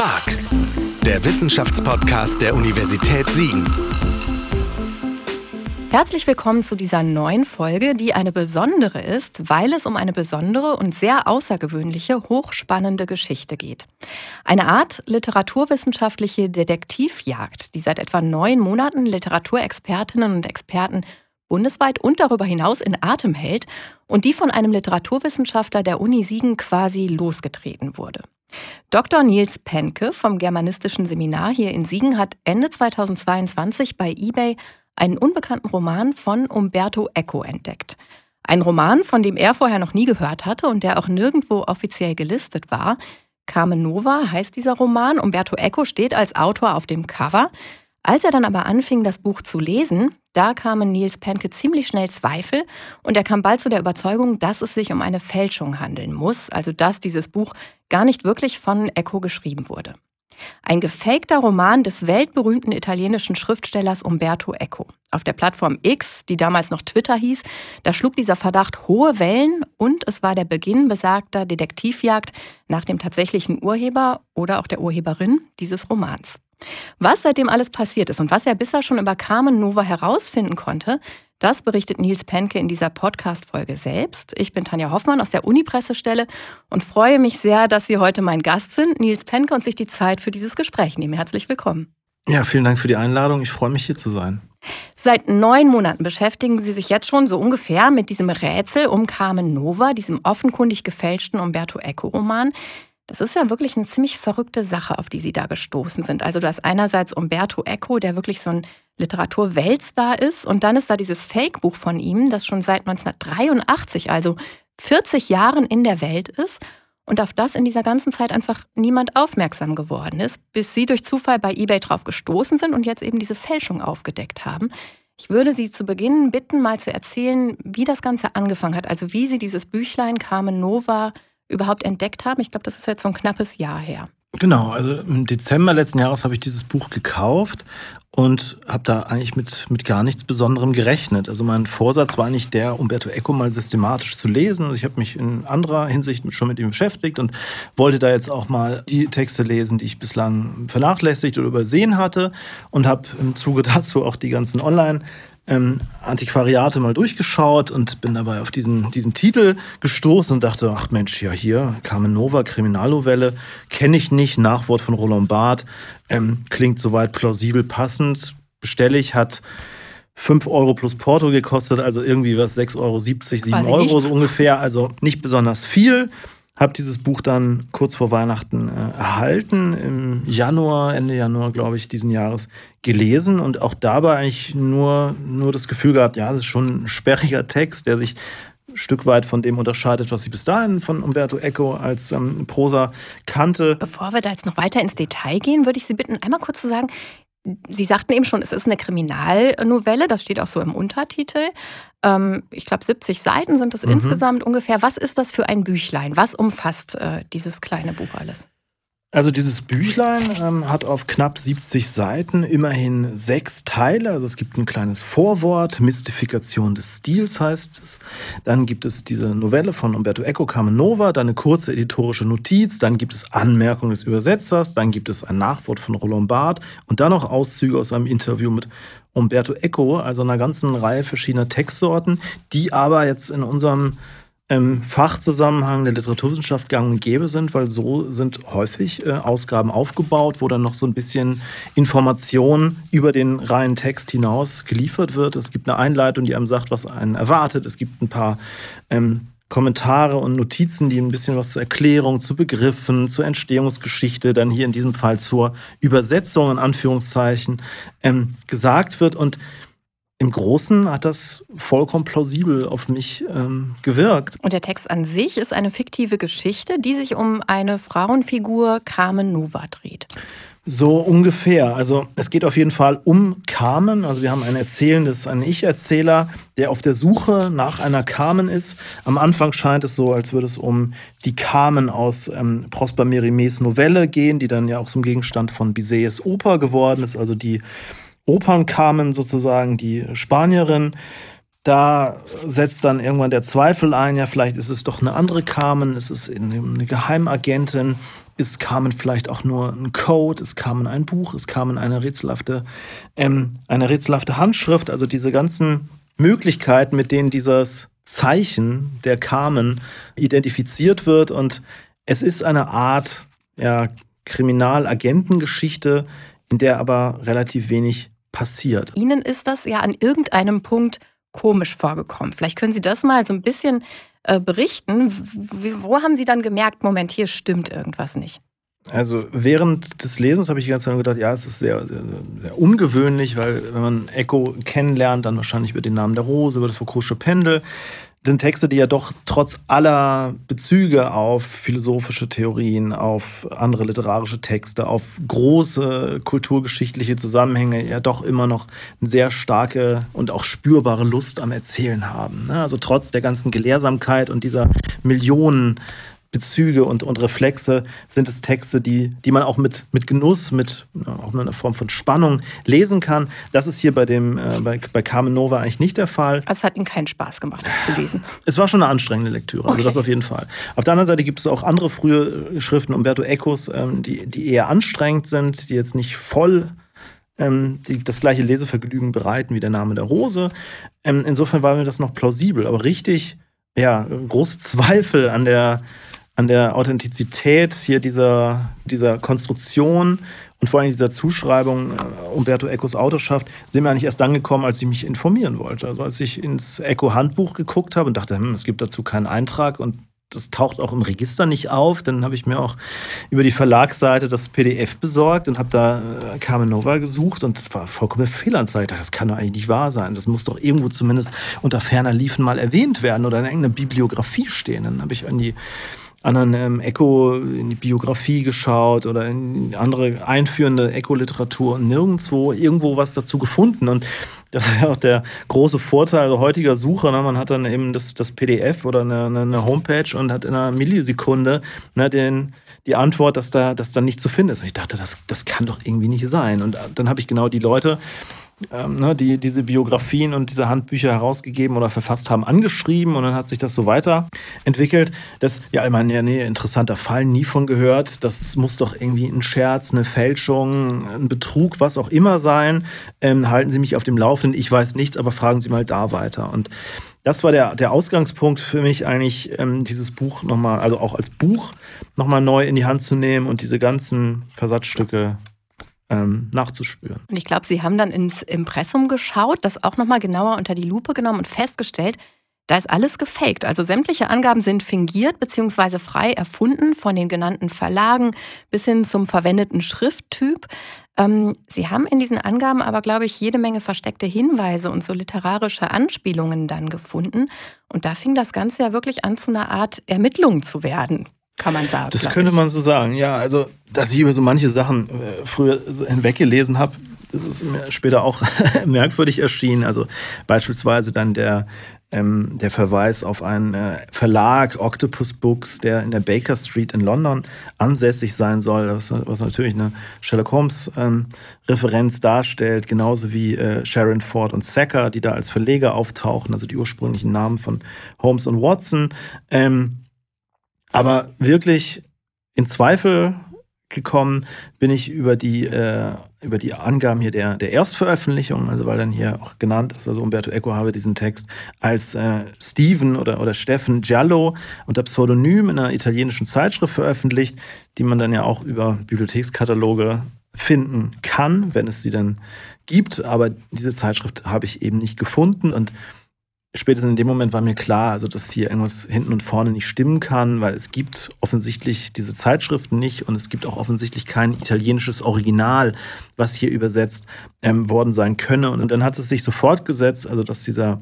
Spark, der Wissenschaftspodcast der Universität Siegen. Herzlich willkommen zu dieser neuen Folge, die eine besondere ist, weil es um eine besondere und sehr außergewöhnliche, hochspannende Geschichte geht. Eine Art literaturwissenschaftliche Detektivjagd, die seit etwa neun Monaten Literaturexpertinnen und Experten bundesweit und darüber hinaus in Atem hält und die von einem Literaturwissenschaftler der Uni Siegen quasi losgetreten wurde. Dr. Nils Penke vom Germanistischen Seminar hier in Siegen hat Ende 2022 bei eBay einen unbekannten Roman von Umberto Eco entdeckt. Ein Roman, von dem er vorher noch nie gehört hatte und der auch nirgendwo offiziell gelistet war. Carmen Nova heißt dieser Roman. Umberto Eco steht als Autor auf dem Cover. Als er dann aber anfing, das Buch zu lesen, da kamen Niels Penke ziemlich schnell Zweifel und er kam bald zu der Überzeugung, dass es sich um eine Fälschung handeln muss, also dass dieses Buch gar nicht wirklich von Eco geschrieben wurde. Ein gefakter Roman des weltberühmten italienischen Schriftstellers Umberto Eco. Auf der Plattform X, die damals noch Twitter hieß, da schlug dieser Verdacht hohe Wellen und es war der Beginn besagter Detektivjagd nach dem tatsächlichen Urheber oder auch der Urheberin dieses Romans. Was seitdem alles passiert ist und was er bisher schon über Carmen Nova herausfinden konnte, das berichtet Nils Penke in dieser Podcast-Folge selbst. Ich bin Tanja Hoffmann aus der Uni-Pressestelle und freue mich sehr, dass Sie heute mein Gast sind, Nils Penke, und sich die Zeit für dieses Gespräch nehmen. Herzlich willkommen. Ja, vielen Dank für die Einladung. Ich freue mich, hier zu sein. Seit neun Monaten beschäftigen Sie sich jetzt schon so ungefähr mit diesem Rätsel um Carmen Nova, diesem offenkundig gefälschten Umberto Eco-Roman. Das ist ja wirklich eine ziemlich verrückte Sache, auf die Sie da gestoßen sind. Also du hast einerseits Umberto Eco, der wirklich so ein Literaturweltstar ist, und dann ist da dieses Fake-Buch von ihm, das schon seit 1983, also 40 Jahren in der Welt ist und auf das in dieser ganzen Zeit einfach niemand aufmerksam geworden ist, bis Sie durch Zufall bei eBay drauf gestoßen sind und jetzt eben diese Fälschung aufgedeckt haben. Ich würde Sie zu Beginn bitten, mal zu erzählen, wie das Ganze angefangen hat, also wie Sie dieses Büchlein Carmen Nova überhaupt entdeckt haben. Ich glaube, das ist jetzt so ein knappes Jahr her. Genau, also im Dezember letzten Jahres habe ich dieses Buch gekauft und habe da eigentlich mit, mit gar nichts Besonderem gerechnet. Also mein Vorsatz war eigentlich der, Umberto Eco mal systematisch zu lesen. Also ich habe mich in anderer Hinsicht schon mit ihm beschäftigt und wollte da jetzt auch mal die Texte lesen, die ich bislang vernachlässigt oder übersehen hatte und habe im Zuge dazu auch die ganzen Online- ähm, Antiquariate mal durchgeschaut und bin dabei auf diesen, diesen Titel gestoßen und dachte, ach Mensch, ja hier, Carmen Nova, Kriminalnovelle, kenne ich nicht, Nachwort von Roland Barth, ähm, klingt soweit plausibel passend, bestelle ich, hat 5 Euro plus Porto gekostet, also irgendwie was 6,70 Euro, 7 Euro nichts. so ungefähr, also nicht besonders viel habe dieses Buch dann kurz vor Weihnachten äh, erhalten, im Januar, Ende Januar, glaube ich, diesen Jahres gelesen und auch dabei eigentlich nur, nur das Gefühl gehabt, ja, das ist schon ein sperriger Text, der sich ein Stück weit von dem unterscheidet, was ich bis dahin von Umberto Eco als ähm, Prosa kannte. Bevor wir da jetzt noch weiter ins Detail gehen, würde ich Sie bitten, einmal kurz zu sagen, Sie sagten eben schon, es ist eine Kriminalnovelle, das steht auch so im Untertitel. Ähm, ich glaube, 70 Seiten sind es mhm. insgesamt ungefähr. Was ist das für ein Büchlein? Was umfasst äh, dieses kleine Buch alles? Also dieses Büchlein ähm, hat auf knapp 70 Seiten immerhin sechs Teile. Also es gibt ein kleines Vorwort, Mystifikation des Stils heißt es. Dann gibt es diese Novelle von Umberto Eco, Carmen Nova, dann eine kurze editorische Notiz, dann gibt es Anmerkungen des Übersetzers, dann gibt es ein Nachwort von Roland Barth und dann noch Auszüge aus einem Interview mit Umberto Eco, also einer ganzen Reihe verschiedener Textsorten, die aber jetzt in unserem im Fachzusammenhang der Literaturwissenschaft gang und gäbe sind, weil so sind häufig äh, Ausgaben aufgebaut, wo dann noch so ein bisschen Information über den reinen Text hinaus geliefert wird. Es gibt eine Einleitung, die einem sagt, was einen erwartet. Es gibt ein paar ähm, Kommentare und Notizen, die ein bisschen was zur Erklärung, zu Begriffen, zur Entstehungsgeschichte, dann hier in diesem Fall zur Übersetzung in Anführungszeichen ähm, gesagt wird. Und im Großen hat das vollkommen plausibel auf mich ähm, gewirkt. Und der Text an sich ist eine fiktive Geschichte, die sich um eine Frauenfigur Carmen Nova dreht. So ungefähr. Also es geht auf jeden Fall um Carmen. Also wir haben einen Erzählendes, einen Ich-Erzähler, der auf der Suche nach einer Carmen ist. Am Anfang scheint es so, als würde es um die Carmen aus ähm, Prosper Mérimées Novelle gehen, die dann ja auch zum Gegenstand von Bizets Oper geworden ist. Also die Opern kamen, sozusagen die Spanierin. Da setzt dann irgendwann der Zweifel ein, ja, vielleicht ist es doch eine andere Carmen, es ist eine Geheimagentin. ist Carmen vielleicht auch nur ein Code, ist Carmen ein Buch, ist Carmen eine rätselhafte, ähm, eine rätselhafte Handschrift, also diese ganzen Möglichkeiten, mit denen dieses Zeichen der Carmen identifiziert wird und es ist eine Art ja, Kriminalagentengeschichte, in der aber relativ wenig passiert. Ihnen ist das ja an irgendeinem Punkt komisch vorgekommen. Vielleicht können Sie das mal so ein bisschen äh, berichten. Wo haben Sie dann gemerkt, Moment, hier stimmt irgendwas nicht? Also während des Lesens habe ich die ganze Zeit gedacht, ja, es ist sehr, sehr, sehr, ungewöhnlich, weil wenn man Echo kennenlernt, dann wahrscheinlich über den Namen der Rose, über das Foucault'sche Pendel, sind Texte, die ja doch trotz aller Bezüge auf philosophische Theorien, auf andere literarische Texte, auf große kulturgeschichtliche Zusammenhänge ja doch immer noch eine sehr starke und auch spürbare Lust am Erzählen haben. Ne? Also trotz der ganzen Gelehrsamkeit und dieser Millionen Bezüge und, und Reflexe sind es Texte, die, die man auch mit, mit Genuss, mit auch einer Form von Spannung lesen kann. Das ist hier bei, dem, äh, bei, bei Carmen Nova eigentlich nicht der Fall. Also es hat Ihnen keinen Spaß gemacht, das zu lesen. Es war schon eine anstrengende Lektüre, also okay. das auf jeden Fall. Auf der anderen Seite gibt es auch andere frühe Schriften, Umberto Ecos, ähm, die, die eher anstrengend sind, die jetzt nicht voll ähm, die das gleiche Lesevergnügen bereiten wie der Name der Rose. Ähm, insofern war mir das noch plausibel, aber richtig, ja, große Zweifel an der an der Authentizität hier dieser, dieser Konstruktion und vor allem dieser Zuschreibung äh, Umberto Ecos Autorschaft sind mir eigentlich erst dann gekommen, als ich mich informieren wollte. Also als ich ins Eco-Handbuch geguckt habe und dachte, hm, es gibt dazu keinen Eintrag und das taucht auch im Register nicht auf. Dann habe ich mir auch über die Verlagsseite das PDF besorgt und habe da äh, Carmen Nova gesucht und war vollkommen Fehlanzeige. Das kann doch eigentlich nicht wahr sein. Das muss doch irgendwo zumindest unter ferner Liefen mal erwähnt werden oder in irgendeiner Bibliografie stehen. Dann habe ich an die anderen ähm, Echo in die Biografie geschaut oder in andere einführende Echo-Literatur und nirgendwo irgendwo was dazu gefunden. Und das ist ja auch der große Vorteil heutiger Suche. Ne? Man hat dann eben das, das PDF oder eine, eine, Homepage und hat in einer Millisekunde ne, den, die Antwort, dass da, dass da nicht zu finden ist. Und ich dachte, das, das kann doch irgendwie nicht sein. Und dann habe ich genau die Leute ähm, ne, die diese Biografien und diese Handbücher herausgegeben oder verfasst haben, angeschrieben und dann hat sich das so weiterentwickelt. Das, ja, ich meine, ja, nee, interessanter Fall, nie von gehört. Das muss doch irgendwie ein Scherz, eine Fälschung, ein Betrug, was auch immer sein. Ähm, halten Sie mich auf dem Laufenden. Ich weiß nichts, aber fragen Sie mal da weiter. Und das war der, der Ausgangspunkt für mich eigentlich, ähm, dieses Buch nochmal, also auch als Buch nochmal neu in die Hand zu nehmen und diese ganzen Versatzstücke ähm, nachzuspüren. Und ich glaube, Sie haben dann ins Impressum geschaut, das auch nochmal genauer unter die Lupe genommen und festgestellt, da ist alles gefaked. Also sämtliche Angaben sind fingiert bzw. frei erfunden, von den genannten Verlagen bis hin zum verwendeten Schrifttyp. Ähm, Sie haben in diesen Angaben aber, glaube ich, jede Menge versteckte Hinweise und so literarische Anspielungen dann gefunden. Und da fing das Ganze ja wirklich an, zu einer Art Ermittlung zu werden kann man sagen. Das könnte ich. man so sagen, ja. Also, dass ich über so manche Sachen äh, früher so hinweggelesen habe, das ist mir später auch merkwürdig erschienen. Also beispielsweise dann der, ähm, der Verweis auf einen äh, Verlag, Octopus Books, der in der Baker Street in London ansässig sein soll, was, was natürlich eine Sherlock Holmes-Referenz ähm, darstellt, genauso wie äh, Sharon Ford und Sacker, die da als Verleger auftauchen, also die ursprünglichen Namen von Holmes und Watson. Ähm, aber wirklich in Zweifel gekommen bin ich über die, äh, über die Angaben hier der, der Erstveröffentlichung, also weil dann hier auch genannt ist, also Umberto Eco habe diesen Text als äh, Steven oder, oder Steffen Giallo unter Pseudonym in einer italienischen Zeitschrift veröffentlicht, die man dann ja auch über Bibliothekskataloge finden kann, wenn es sie dann gibt. Aber diese Zeitschrift habe ich eben nicht gefunden und spätestens in dem Moment war mir klar, also dass hier irgendwas hinten und vorne nicht stimmen kann, weil es gibt offensichtlich diese Zeitschriften nicht und es gibt auch offensichtlich kein italienisches Original, was hier übersetzt ähm, worden sein könne. Und dann hat es sich sofort gesetzt, also dass dieser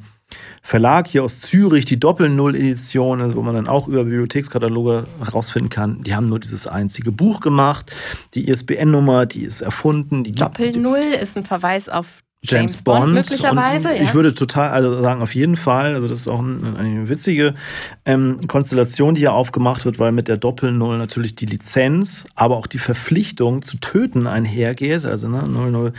Verlag hier aus Zürich, die Doppel-Null-Edition, also wo man dann auch über Bibliothekskataloge herausfinden kann, die haben nur dieses einzige Buch gemacht. Die ISBN-Nummer, die ist erfunden. Doppel-Null ist ein Verweis auf James, James Bond, Bond, möglicherweise. Ja. Ich würde total, also sagen, auf jeden Fall. Also das ist auch eine, eine witzige ähm, Konstellation, die hier aufgemacht wird, weil mit der Doppel-Null natürlich die Lizenz, aber auch die Verpflichtung zu töten einhergeht. Also ne,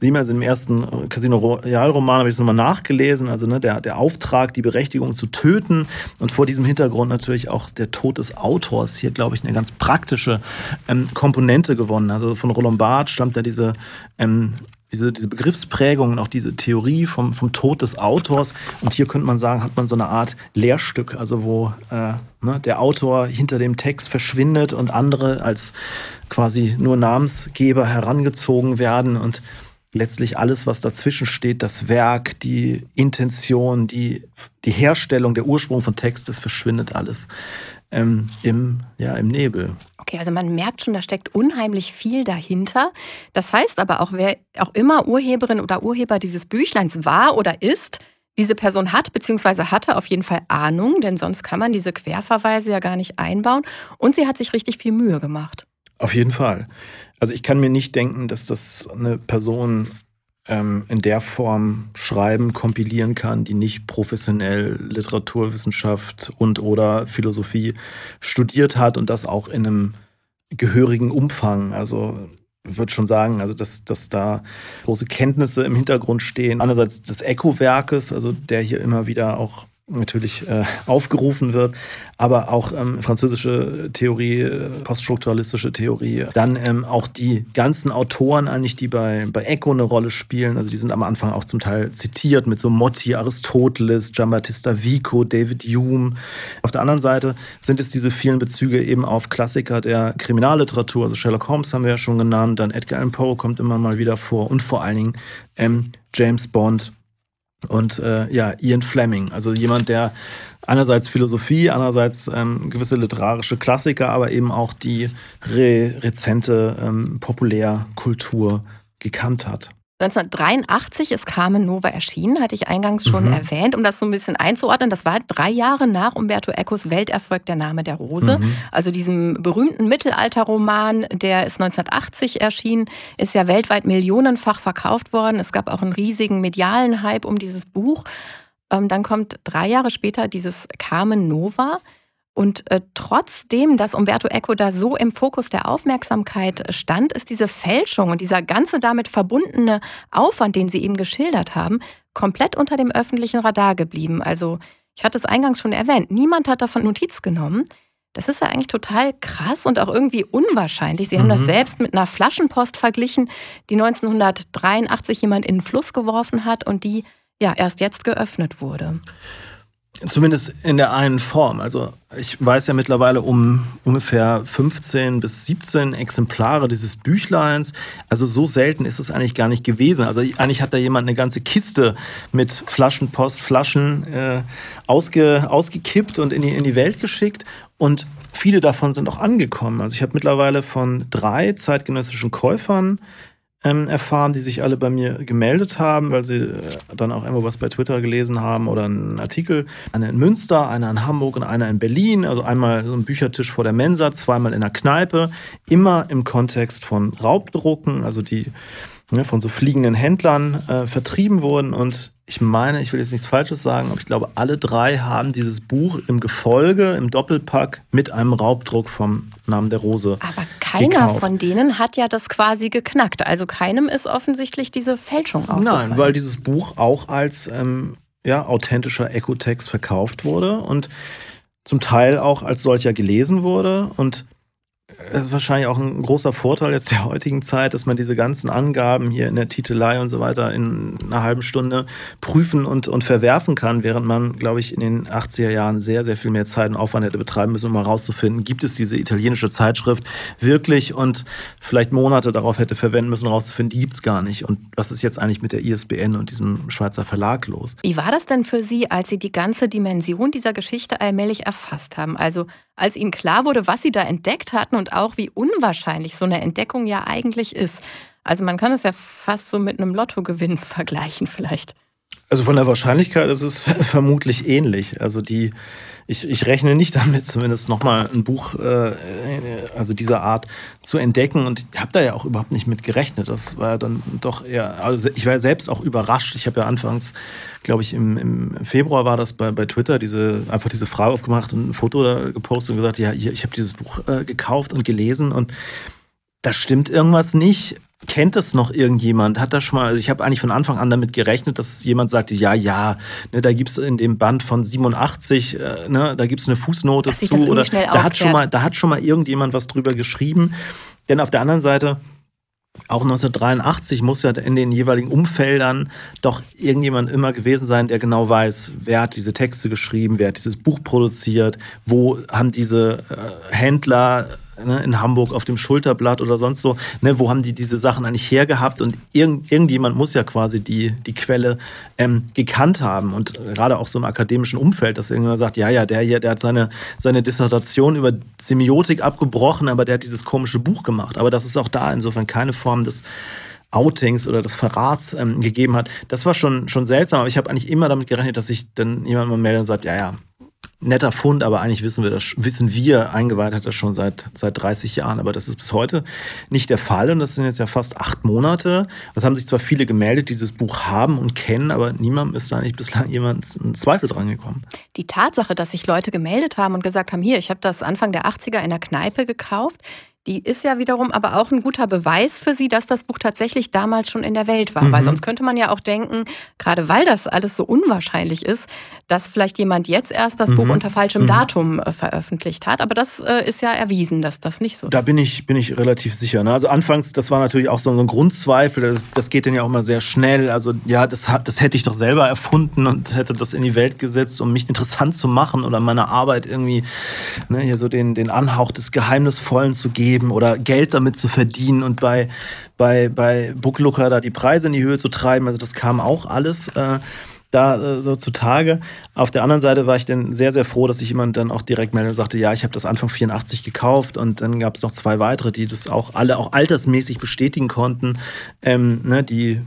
007, also im ersten Casino Royale-Roman habe ich das nochmal nachgelesen. Also ne, der, der Auftrag, die Berechtigung zu töten und vor diesem Hintergrund natürlich auch der Tod des Autors hier, glaube ich, eine ganz praktische ähm, Komponente gewonnen. Also von Roland Barth stammt ja diese ähm, diese, diese Begriffsprägung und auch diese Theorie vom, vom Tod des Autors. Und hier könnte man sagen, hat man so eine Art Lehrstück, also wo äh, ne, der Autor hinter dem Text verschwindet und andere als quasi nur Namensgeber herangezogen werden und letztlich alles, was dazwischen steht, das Werk, die Intention, die, die Herstellung, der Ursprung von Text, das verschwindet alles ähm, im, ja, im Nebel. Okay, also man merkt schon, da steckt unheimlich viel dahinter. Das heißt aber auch, wer auch immer Urheberin oder Urheber dieses Büchleins war oder ist, diese Person hat bzw. hatte auf jeden Fall Ahnung, denn sonst kann man diese Querverweise ja gar nicht einbauen. Und sie hat sich richtig viel Mühe gemacht. Auf jeden Fall. Also ich kann mir nicht denken, dass das eine Person ähm, in der Form schreiben, kompilieren kann, die nicht professionell Literaturwissenschaft und oder Philosophie studiert hat und das auch in einem gehörigen Umfang. Also ich würde schon sagen, also dass, dass da große Kenntnisse im Hintergrund stehen. Einerseits des Echo-Werkes, also der hier immer wieder auch natürlich äh, aufgerufen wird, aber auch ähm, französische Theorie, äh, poststrukturalistische Theorie. Dann ähm, auch die ganzen Autoren eigentlich, die bei, bei Eco eine Rolle spielen. Also die sind am Anfang auch zum Teil zitiert mit so Motti, Aristoteles, Giambattista Vico, David Hume. Auf der anderen Seite sind es diese vielen Bezüge eben auf Klassiker der Kriminalliteratur. Also Sherlock Holmes haben wir ja schon genannt, dann Edgar Allan Poe kommt immer mal wieder vor und vor allen Dingen ähm, James Bond und äh, ja, Ian Fleming, also jemand, der einerseits Philosophie, andererseits ähm, gewisse literarische Klassiker, aber eben auch die re rezente ähm, Populärkultur gekannt hat. 1983 ist Carmen Nova erschienen, hatte ich eingangs schon mhm. erwähnt, um das so ein bisschen einzuordnen. Das war drei Jahre nach Umberto Ecos Welterfolg Der Name der Rose. Mhm. Also diesem berühmten Mittelalterroman, der ist 1980 erschienen, ist ja weltweit millionenfach verkauft worden. Es gab auch einen riesigen medialen Hype um dieses Buch. Ähm, dann kommt drei Jahre später dieses Carmen Nova. Und äh, trotzdem, dass Umberto Eco da so im Fokus der Aufmerksamkeit stand, ist diese Fälschung und dieser ganze damit verbundene Aufwand, den Sie eben geschildert haben, komplett unter dem öffentlichen Radar geblieben. Also ich hatte es eingangs schon erwähnt, niemand hat davon Notiz genommen. Das ist ja eigentlich total krass und auch irgendwie unwahrscheinlich. Sie mhm. haben das mhm. selbst mit einer Flaschenpost verglichen, die 1983 jemand in den Fluss geworfen hat und die ja erst jetzt geöffnet wurde. Zumindest in der einen Form. Also ich weiß ja mittlerweile um ungefähr 15 bis 17 Exemplare dieses Büchleins. Also so selten ist es eigentlich gar nicht gewesen. Also eigentlich hat da jemand eine ganze Kiste mit Flaschenpost, Flaschen äh, ausge, ausgekippt und in die, in die Welt geschickt. Und viele davon sind auch angekommen. Also ich habe mittlerweile von drei zeitgenössischen Käufern ähm, erfahren, die sich alle bei mir gemeldet haben, weil sie äh, dann auch irgendwo was bei Twitter gelesen haben oder einen Artikel. Einer in Münster, einer in Hamburg und einer in Berlin. Also einmal so ein Büchertisch vor der Mensa, zweimal in der Kneipe. Immer im Kontext von Raubdrucken, also die ne, von so fliegenden Händlern äh, vertrieben wurden und ich meine, ich will jetzt nichts Falsches sagen, aber ich glaube, alle drei haben dieses Buch im Gefolge, im Doppelpack mit einem Raubdruck vom Namen der Rose. Aber keiner gekauft. von denen hat ja das quasi geknackt. Also keinem ist offensichtlich diese Fälschung aufgefallen. Nein, weil dieses Buch auch als ähm, ja, authentischer Ecotext verkauft wurde und zum Teil auch als solcher gelesen wurde. Und es ist wahrscheinlich auch ein großer Vorteil jetzt der heutigen Zeit, dass man diese ganzen Angaben hier in der Titelei und so weiter in einer halben Stunde prüfen und, und verwerfen kann, während man, glaube ich, in den 80er Jahren sehr, sehr viel mehr Zeit und Aufwand hätte betreiben müssen, um mal rauszufinden, gibt es diese italienische Zeitschrift wirklich und vielleicht Monate darauf hätte verwenden müssen, rauszufinden, die gibt es gar nicht. Und was ist jetzt eigentlich mit der ISBN und diesem Schweizer Verlag los? Wie war das denn für Sie, als Sie die ganze Dimension dieser Geschichte allmählich erfasst haben? Also als Ihnen klar wurde, was Sie da entdeckt hatten und auch wie unwahrscheinlich so eine Entdeckung ja eigentlich ist. Also man kann es ja fast so mit einem Lottogewinn vergleichen vielleicht. Also von der Wahrscheinlichkeit ist es vermutlich ähnlich. Also die, ich, ich rechne nicht damit, zumindest nochmal ein Buch äh, also dieser Art zu entdecken. Und ich habe da ja auch überhaupt nicht mit gerechnet. Das war dann doch eher, also ich war selbst auch überrascht. Ich habe ja anfangs, glaube ich, im, im Februar war das bei, bei Twitter, diese, einfach diese Frage aufgemacht und ein Foto gepostet und gesagt, ja, hier, ich habe dieses Buch äh, gekauft und gelesen und da stimmt irgendwas nicht. Kennt das noch irgendjemand? Hat das schon mal, also ich habe eigentlich von Anfang an damit gerechnet, dass jemand sagte, ja, ja, ne, da gibt es in dem Band von 87, äh, ne, da gibt es eine Fußnote dass zu. Oder da hat, schon mal, da hat schon mal irgendjemand was drüber geschrieben. Denn auf der anderen Seite, auch 1983 muss ja in den jeweiligen Umfeldern doch irgendjemand immer gewesen sein, der genau weiß, wer hat diese Texte geschrieben, wer hat dieses Buch produziert, wo haben diese äh, Händler ne, in Hamburg auf dem Schulterblatt oder sonst so, ne, wo haben die diese Sachen eigentlich hergehabt und irgend, irgendjemand muss ja quasi die, die Quelle ähm, gekannt haben und gerade auch so im akademischen Umfeld, dass irgendjemand sagt, ja, ja, der hier, der hat seine, seine Dissertation über Semiotik abgebrochen, aber der hat dieses komische Buch gemacht. Aber das ist auch da insofern keine Form des Outings oder des Verrats ähm, gegeben hat. Das war schon, schon seltsam, aber ich habe eigentlich immer damit gerechnet, dass sich dann jemand mal meldet und sagt, ja, ja, netter Fund, aber eigentlich wissen wir das, wissen wir, eingeweiht hat das schon seit, seit 30 Jahren, aber das ist bis heute nicht der Fall und das sind jetzt ja fast acht Monate. Es haben sich zwar viele gemeldet, die dieses Buch haben und kennen, aber niemandem ist da nicht bislang jemand einen Zweifel dran gekommen. Die Tatsache, dass sich Leute gemeldet haben und gesagt haben, hier, ich habe das Anfang der 80er in der Kneipe gekauft, die ist ja wiederum aber auch ein guter Beweis für sie, dass das Buch tatsächlich damals schon in der Welt war. Mhm. Weil sonst könnte man ja auch denken, gerade weil das alles so unwahrscheinlich ist, dass vielleicht jemand jetzt erst das mhm. Buch unter falschem mhm. Datum äh, veröffentlicht hat. Aber das äh, ist ja erwiesen, dass das nicht so da ist. Da bin ich, bin ich relativ sicher. Ne? Also anfangs, das war natürlich auch so ein Grundzweifel. Das, das geht dann ja auch mal sehr schnell. Also ja, das, hat, das hätte ich doch selber erfunden und hätte das in die Welt gesetzt, um mich interessant zu machen oder meine Arbeit irgendwie ne, hier so den, den Anhauch des Geheimnisvollen zu geben geben oder Geld damit zu verdienen und bei, bei, bei Booklooker da die Preise in die Höhe zu treiben. Also das kam auch alles äh, da äh, so zutage. Auf der anderen Seite war ich dann sehr, sehr froh, dass sich jemand dann auch direkt meldete und sagte, ja, ich habe das Anfang 84 gekauft und dann gab es noch zwei weitere, die das auch alle auch altersmäßig bestätigen konnten, ähm, ne, die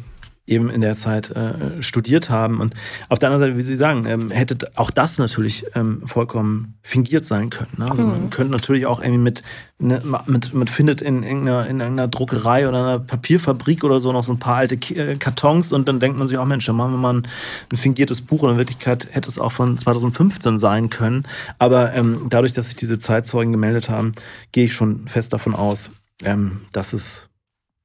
eben in der Zeit äh, studiert haben. Und auf der anderen Seite, wie Sie sagen, ähm, hätte auch das natürlich ähm, vollkommen fingiert sein können. Ne? Also mhm. man könnte natürlich auch irgendwie mit, ne, mit, mit findet in irgendeiner, in irgendeiner Druckerei oder einer Papierfabrik oder so noch so ein paar alte äh, Kartons und dann denkt man sich, oh Mensch, dann machen wir mal ein, ein fingiertes Buch und in Wirklichkeit hätte es auch von 2015 sein können. Aber ähm, dadurch, dass sich diese Zeitzeugen gemeldet haben, gehe ich schon fest davon aus, ähm, dass es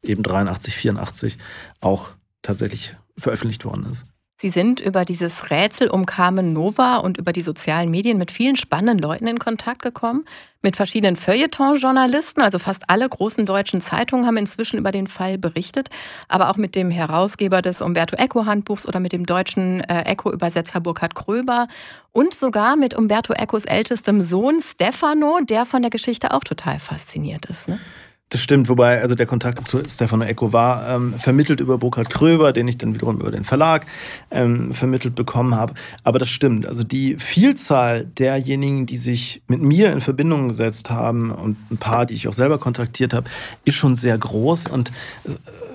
eben 83, 84 auch tatsächlich veröffentlicht worden ist. Sie sind über dieses Rätsel um Carmen Nova und über die sozialen Medien mit vielen spannenden Leuten in Kontakt gekommen. Mit verschiedenen Feuilleton-Journalisten, also fast alle großen deutschen Zeitungen haben inzwischen über den Fall berichtet, aber auch mit dem Herausgeber des Umberto Eco-Handbuchs oder mit dem deutschen äh, Eco-Übersetzer Burkhard Kröber und sogar mit Umberto Ecos ältestem Sohn Stefano, der von der Geschichte auch total fasziniert ist. Ne? Das stimmt, wobei also der Kontakt zu Stefano Eco war ähm, vermittelt über Burkhard Kröber, den ich dann wiederum über den Verlag ähm, vermittelt bekommen habe. Aber das stimmt. Also die Vielzahl derjenigen, die sich mit mir in Verbindung gesetzt haben und ein paar, die ich auch selber kontaktiert habe, ist schon sehr groß und äh,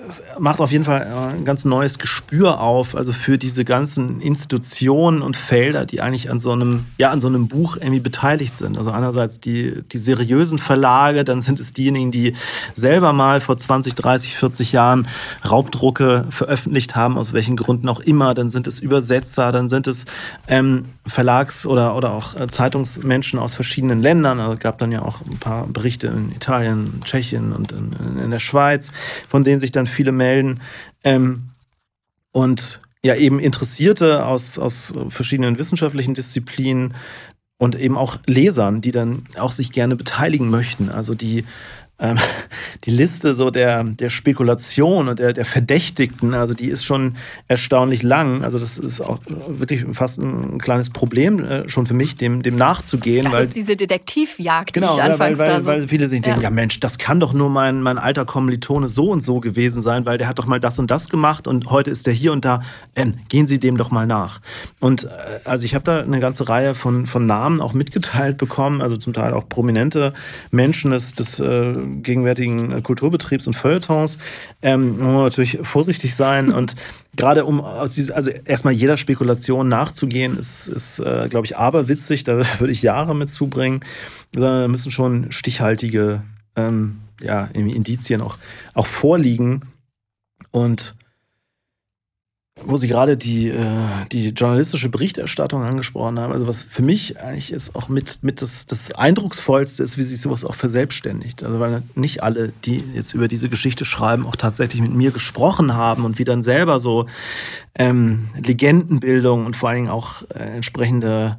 es macht auf jeden Fall äh, ein ganz neues Gespür auf, also für diese ganzen Institutionen und Felder, die eigentlich an so einem, ja, an so einem Buch irgendwie beteiligt sind. Also einerseits die, die seriösen Verlage, dann sind es diejenigen, die selber mal vor 20, 30, 40 Jahren Raubdrucke veröffentlicht haben, aus welchen Gründen auch immer. Dann sind es Übersetzer, dann sind es ähm, Verlags- oder, oder auch äh, Zeitungsmenschen aus verschiedenen Ländern. Also es gab dann ja auch ein paar Berichte in Italien, Tschechien und in, in der Schweiz, von denen sich dann viele melden. Ähm, und ja, eben Interessierte aus, aus verschiedenen wissenschaftlichen Disziplinen und eben auch Lesern, die dann auch sich gerne beteiligen möchten. Also die ähm, die Liste so der, der Spekulation und der, der Verdächtigten, also die ist schon erstaunlich lang. Also das ist auch wirklich fast ein kleines Problem äh, schon für mich, dem, dem nachzugehen. Das weil, ist diese Detektivjagd, genau, die ich anfangs weil, weil, da so... weil viele sich ja. denken, ja Mensch, das kann doch nur mein, mein alter Kommilitone so und so gewesen sein, weil der hat doch mal das und das gemacht und heute ist der hier und da. Ähm, gehen Sie dem doch mal nach. Und äh, also ich habe da eine ganze Reihe von, von Namen auch mitgeteilt bekommen, also zum Teil auch prominente Menschen des, des äh, gegenwärtigen Kulturbetriebs und Feuilletons. Ähm, muss man natürlich vorsichtig sein und gerade um aus diesem, also erstmal jeder Spekulation nachzugehen, ist, ist äh, glaube ich, aberwitzig. Da würde ich Jahre mit zubringen. Da müssen schon stichhaltige ähm, ja, Indizien auch, auch vorliegen. Und wo Sie gerade die, äh, die journalistische Berichterstattung angesprochen haben, also was für mich eigentlich ist auch mit, mit das, das Eindrucksvollste ist, wie sich sowas auch verselbstständigt. Also weil nicht alle, die jetzt über diese Geschichte schreiben, auch tatsächlich mit mir gesprochen haben und wie dann selber so ähm, Legendenbildung und vor allen Dingen auch äh, entsprechende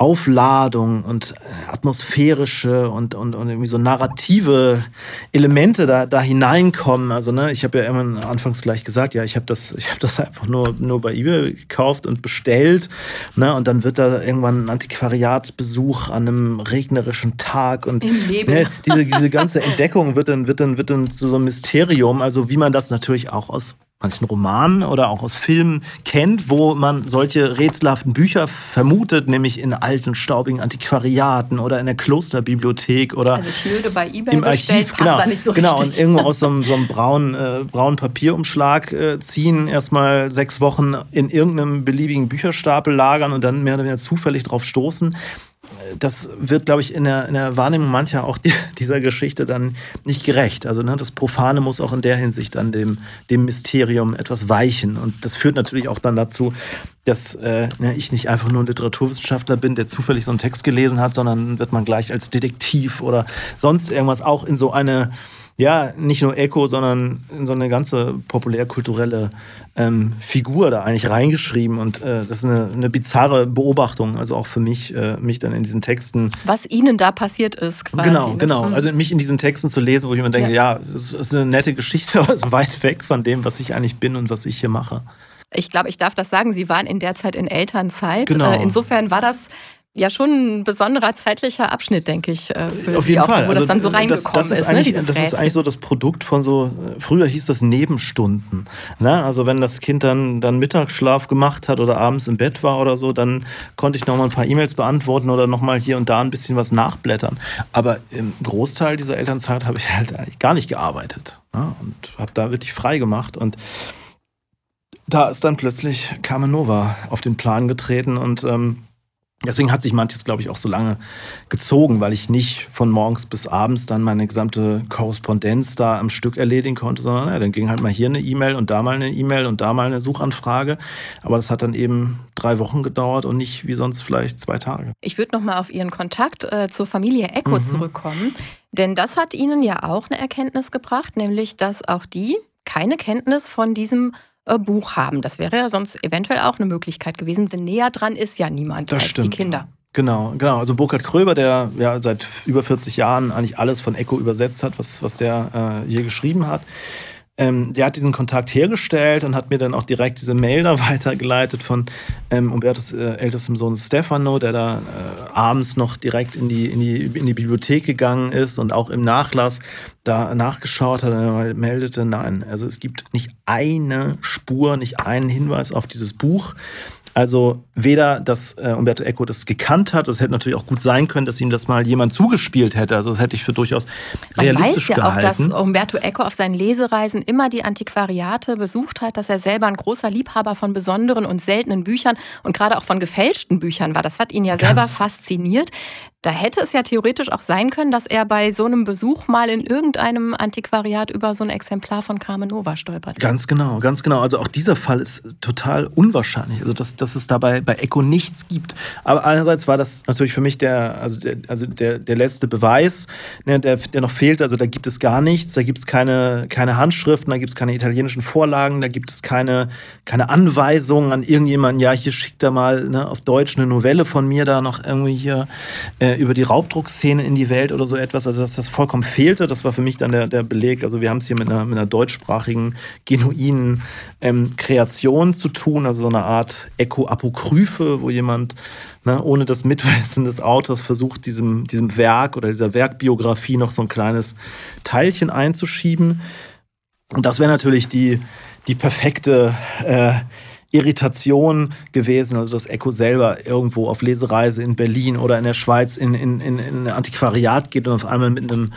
Aufladung und äh, atmosphärische und, und, und irgendwie so narrative Elemente da, da hineinkommen. Also, ne, ich habe ja immer anfangs gleich gesagt, ja, ich habe das, ich hab das einfach nur, nur bei eBay gekauft und bestellt. Ne, und dann wird da irgendwann ein Antiquariatsbesuch an einem regnerischen Tag und ne, diese, diese ganze Entdeckung wird dann, wird dann, wird dann zu so einem Mysterium. Also, wie man das natürlich auch aus manchen Romanen oder auch aus Filmen kennt, wo man solche rätselhaften Bücher vermutet, nämlich in alten, staubigen Antiquariaten oder in der Klosterbibliothek oder also schnöde bei eBay im bestellt, Archiv. genau, nicht so genau, richtig. und irgendwo aus so einem, so einem braunen, äh, braunen Papierumschlag äh, ziehen, erstmal sechs Wochen in irgendeinem beliebigen Bücherstapel lagern und dann mehr oder weniger zufällig drauf stoßen das wird, glaube ich, in der, in der Wahrnehmung mancher auch die, dieser Geschichte dann nicht gerecht. Also ne, das Profane muss auch in der Hinsicht an dem, dem Mysterium etwas weichen. Und das führt natürlich auch dann dazu, dass äh, ne, ich nicht einfach nur ein Literaturwissenschaftler bin, der zufällig so einen Text gelesen hat, sondern wird man gleich als Detektiv oder sonst irgendwas auch in so eine ja, nicht nur Echo, sondern in so eine ganze populärkulturelle ähm, Figur da eigentlich reingeschrieben. Und äh, das ist eine, eine, bizarre Beobachtung, also auch für mich, äh, mich dann in diesen Texten. Was Ihnen da passiert ist, quasi. Genau, genau. Mhm. Also mich in diesen Texten zu lesen, wo ich mir denke, ja, es ja, ist eine nette Geschichte, aber es ist weit weg von dem, was ich eigentlich bin und was ich hier mache. Ich glaube, ich darf das sagen, Sie waren in der Zeit in Elternzeit. Genau. Äh, insofern war das ja schon ein besonderer zeitlicher Abschnitt, denke ich, äh, für Auf jeden auch, Fall. wo also das dann so reingekommen das, das ist. ist, ne, das ist eigentlich so das Produkt von so, früher hieß das Nebenstunden. Ne? Also wenn das Kind dann, dann Mittagsschlaf gemacht hat oder abends im Bett war oder so, dann konnte ich nochmal ein paar E-Mails beantworten oder nochmal hier und da ein bisschen was nachblättern. Aber im Großteil dieser Elternzeit habe ich halt eigentlich gar nicht gearbeitet ne? und habe da wirklich frei gemacht und da ist dann plötzlich Carmen Nova auf den Plan getreten und ähm, Deswegen hat sich manches, glaube ich, auch so lange gezogen, weil ich nicht von morgens bis abends dann meine gesamte Korrespondenz da am Stück erledigen konnte, sondern ja, dann ging halt mal hier eine E-Mail und da mal eine E-Mail und da mal eine Suchanfrage. Aber das hat dann eben drei Wochen gedauert und nicht wie sonst vielleicht zwei Tage. Ich würde noch mal auf Ihren Kontakt äh, zur Familie Echo mhm. zurückkommen, denn das hat Ihnen ja auch eine Erkenntnis gebracht, nämlich dass auch die keine Kenntnis von diesem äh, Buch haben. Das wäre ja sonst eventuell auch eine Möglichkeit gewesen, denn näher dran ist ja niemand das als stimmt. die Kinder. Genau, genau. Also Burkhard Kröber, der ja seit über 40 Jahren eigentlich alles von Echo übersetzt hat, was, was der äh, hier geschrieben hat, ähm, der hat diesen Kontakt hergestellt und hat mir dann auch direkt diese Mail da weitergeleitet von ähm, Umbertos äh, ältestem Sohn Stefano, der da äh, abends noch direkt in die, in, die, in die Bibliothek gegangen ist und auch im Nachlass da nachgeschaut hat und meldete, nein, also es gibt nicht eine Spur, nicht einen Hinweis auf dieses Buch. Also weder, dass äh, Umberto Eco das gekannt hat, es hätte natürlich auch gut sein können, dass ihm das mal jemand zugespielt hätte. Also das hätte ich für durchaus realistisch gehalten. Man weiß ja auch, dass Umberto Eco auf seinen Lesereisen immer die Antiquariate besucht hat, dass er selber ein großer Liebhaber von besonderen und seltenen Büchern und gerade auch von gefälschten Büchern war. Das hat ihn ja Ganz selber fasziniert. Da hätte es ja theoretisch auch sein können, dass er bei so einem Besuch mal in irgendeinem Antiquariat über so ein Exemplar von Carmen Nova stolpert. Ganz genau, ganz genau. Also auch dieser Fall ist total unwahrscheinlich. Also dass, dass es dabei bei Echo nichts gibt. Aber einerseits war das natürlich für mich der, also der, also der, der letzte Beweis, ne, der, der noch fehlt. Also da gibt es gar nichts, da gibt es keine, keine Handschriften, da gibt es keine italienischen Vorlagen, da gibt es keine, keine Anweisungen an irgendjemanden, ja, hier schickt er mal ne, auf Deutsch eine Novelle von mir da noch irgendwie hier. Äh, über die Raubdruckszene in die Welt oder so etwas. Also, dass das vollkommen fehlte, das war für mich dann der, der Beleg. Also, wir haben es hier mit einer, mit einer deutschsprachigen, genuinen ähm, Kreation zu tun, also so eine Art Echo-Apokryphe, wo jemand ne, ohne das Mitwissen des Autors versucht, diesem, diesem Werk oder dieser Werkbiografie noch so ein kleines Teilchen einzuschieben. Und das wäre natürlich die, die perfekte. Äh, Irritation gewesen, also dass Echo selber irgendwo auf Lesereise in Berlin oder in der Schweiz in, in, in, in ein Antiquariat geht und auf einmal mit einem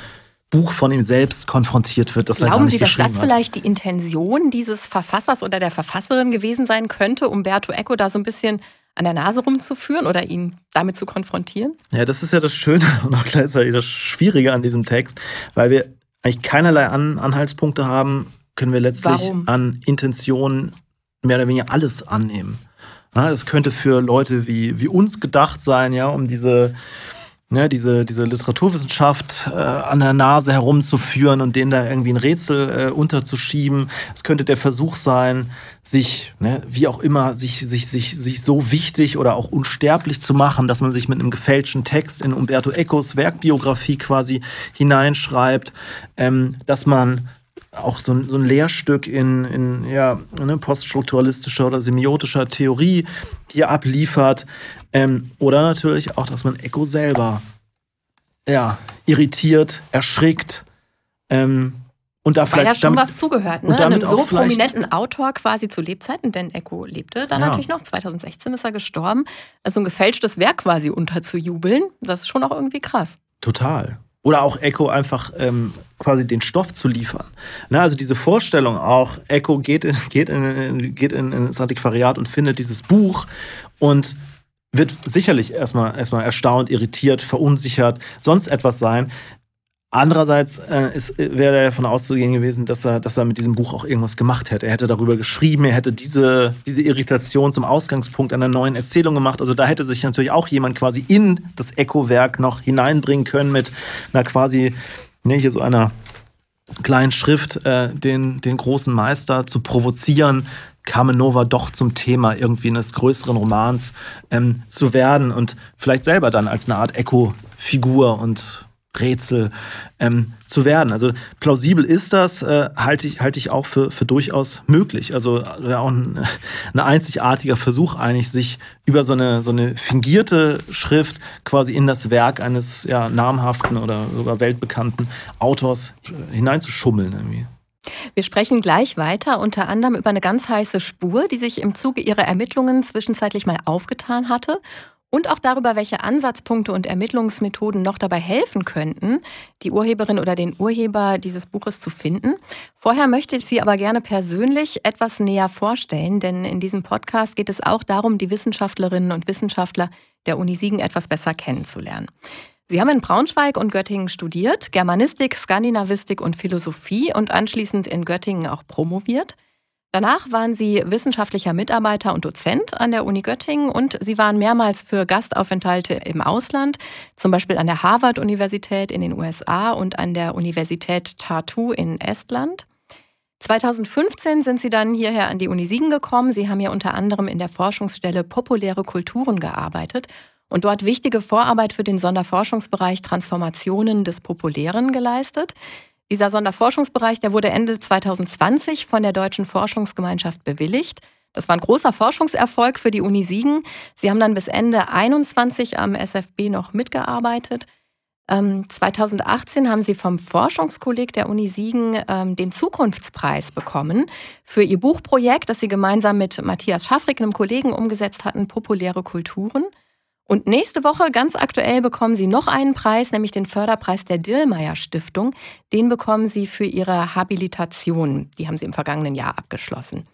Buch von ihm selbst konfrontiert wird. Das Glauben Sie, dass das hat. vielleicht die Intention dieses Verfassers oder der Verfasserin gewesen sein könnte, Umberto Eco da so ein bisschen an der Nase rumzuführen oder ihn damit zu konfrontieren? Ja, das ist ja das Schöne und auch gleichzeitig das Schwierige an diesem Text, weil wir eigentlich keinerlei an Anhaltspunkte haben, können wir letztlich Warum? an Intentionen mehr oder weniger alles annehmen. Es könnte für Leute wie, wie uns gedacht sein, ja, um diese ne, diese, diese Literaturwissenschaft äh, an der Nase herumzuführen und denen da irgendwie ein Rätsel äh, unterzuschieben. Es könnte der Versuch sein, sich, ne, wie auch immer, sich, sich, sich, sich so wichtig oder auch unsterblich zu machen, dass man sich mit einem gefälschten Text in Umberto Ecos Werkbiografie quasi hineinschreibt, ähm, dass man auch so ein, so ein Lehrstück in, in ja, ne, poststrukturalistischer oder semiotischer Theorie hier abliefert. Ähm, oder natürlich auch, dass man Echo selber ja, irritiert, erschrickt. Ähm, und da vielleicht Weil da schon damit, was zugehört, ne? Einem so prominenten Autor quasi zu Lebzeiten, denn Echo lebte dann ja. natürlich noch. 2016 ist er gestorben. Also ein gefälschtes Werk quasi unterzujubeln, das ist schon auch irgendwie krass. Total. Oder auch Echo einfach ähm, quasi den Stoff zu liefern. Na, also diese Vorstellung auch, Echo geht, in, geht, in, geht in, ins Antiquariat und findet dieses Buch und wird sicherlich erstmal, erstmal erstaunt, irritiert, verunsichert, sonst etwas sein. Andererseits äh, wäre er davon auszugehen gewesen, dass er, dass er mit diesem Buch auch irgendwas gemacht hätte. Er hätte darüber geschrieben, er hätte diese, diese Irritation zum Ausgangspunkt einer neuen Erzählung gemacht. Also da hätte sich natürlich auch jemand quasi in das Echo-Werk noch hineinbringen können mit einer quasi, ne, hier so einer kleinen Schrift, äh, den, den großen Meister zu provozieren, Carmen Nova doch zum Thema irgendwie eines größeren Romans ähm, zu werden und vielleicht selber dann als eine Art Echo-Figur und Rätsel ähm, zu werden. Also plausibel ist das, äh, halte ich, halte ich auch für, für durchaus möglich. Also ja, auch ein, ein, einzigartiger Versuch eigentlich, sich über so eine, so eine fingierte Schrift quasi in das Werk eines ja, namhaften oder sogar weltbekannten Autors äh, hineinzuschummeln. Irgendwie. Wir sprechen gleich weiter, unter anderem über eine ganz heiße Spur, die sich im Zuge ihrer Ermittlungen zwischenzeitlich mal aufgetan hatte und auch darüber, welche Ansatzpunkte und Ermittlungsmethoden noch dabei helfen könnten, die Urheberin oder den Urheber dieses Buches zu finden. Vorher möchte ich Sie aber gerne persönlich etwas näher vorstellen, denn in diesem Podcast geht es auch darum, die Wissenschaftlerinnen und Wissenschaftler der Uni Siegen etwas besser kennenzulernen. Sie haben in Braunschweig und Göttingen studiert, Germanistik, Skandinavistik und Philosophie und anschließend in Göttingen auch promoviert. Danach waren Sie wissenschaftlicher Mitarbeiter und Dozent an der Uni Göttingen und Sie waren mehrmals für Gastaufenthalte im Ausland, zum Beispiel an der Harvard-Universität in den USA und an der Universität Tartu in Estland. 2015 sind Sie dann hierher an die Uni Siegen gekommen. Sie haben ja unter anderem in der Forschungsstelle Populäre Kulturen gearbeitet und dort wichtige Vorarbeit für den Sonderforschungsbereich Transformationen des Populären geleistet. Dieser Sonderforschungsbereich, der wurde Ende 2020 von der Deutschen Forschungsgemeinschaft bewilligt. Das war ein großer Forschungserfolg für die Uni Siegen. Sie haben dann bis Ende 2021 am SFB noch mitgearbeitet. 2018 ähm, haben Sie vom Forschungskolleg der Uni Siegen ähm, den Zukunftspreis bekommen für Ihr Buchprojekt, das Sie gemeinsam mit Matthias Schaffrick, einem Kollegen, umgesetzt hatten, Populäre Kulturen. Und nächste Woche, ganz aktuell, bekommen Sie noch einen Preis, nämlich den Förderpreis der Dillmeier Stiftung. Den bekommen Sie für Ihre Habilitation. Die haben Sie im vergangenen Jahr abgeschlossen.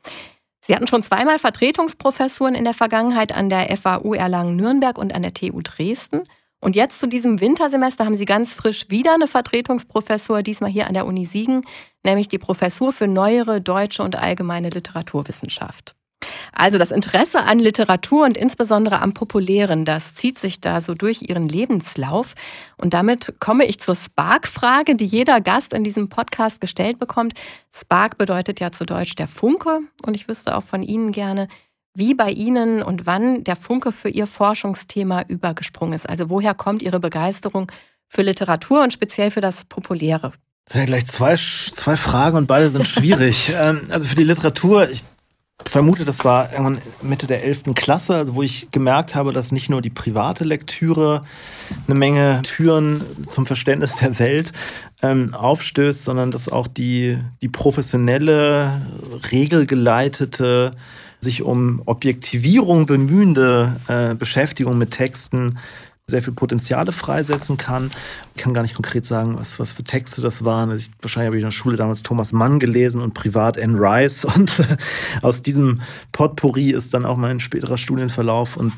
Sie hatten schon zweimal Vertretungsprofessuren in der Vergangenheit an der FAU Erlangen-Nürnberg und an der TU Dresden. Und jetzt zu diesem Wintersemester haben Sie ganz frisch wieder eine Vertretungsprofessur, diesmal hier an der Uni Siegen, nämlich die Professur für neuere deutsche und allgemeine Literaturwissenschaft. Also das Interesse an Literatur und insbesondere am Populären, das zieht sich da so durch ihren Lebenslauf. Und damit komme ich zur Spark-Frage, die jeder Gast in diesem Podcast gestellt bekommt. Spark bedeutet ja zu Deutsch der Funke. Und ich wüsste auch von Ihnen gerne, wie bei Ihnen und wann der Funke für Ihr Forschungsthema übergesprungen ist. Also woher kommt Ihre Begeisterung für Literatur und speziell für das Populäre? Das sind ja gleich zwei, zwei Fragen und beide sind schwierig. Ähm, also für die Literatur, ich vermute, das war irgendwann Mitte der 11. Klasse, also wo ich gemerkt habe, dass nicht nur die private Lektüre eine Menge Türen zum Verständnis der Welt ähm, aufstößt, sondern dass auch die, die professionelle, regelgeleitete, sich um Objektivierung bemühende äh, Beschäftigung mit Texten sehr viel Potenziale freisetzen kann. Ich kann gar nicht konkret sagen, was, was für Texte das waren. Also ich, wahrscheinlich habe ich in der Schule damals Thomas Mann gelesen und privat Anne Rice. Und aus diesem Potpourri ist dann auch mein späterer Studienverlauf und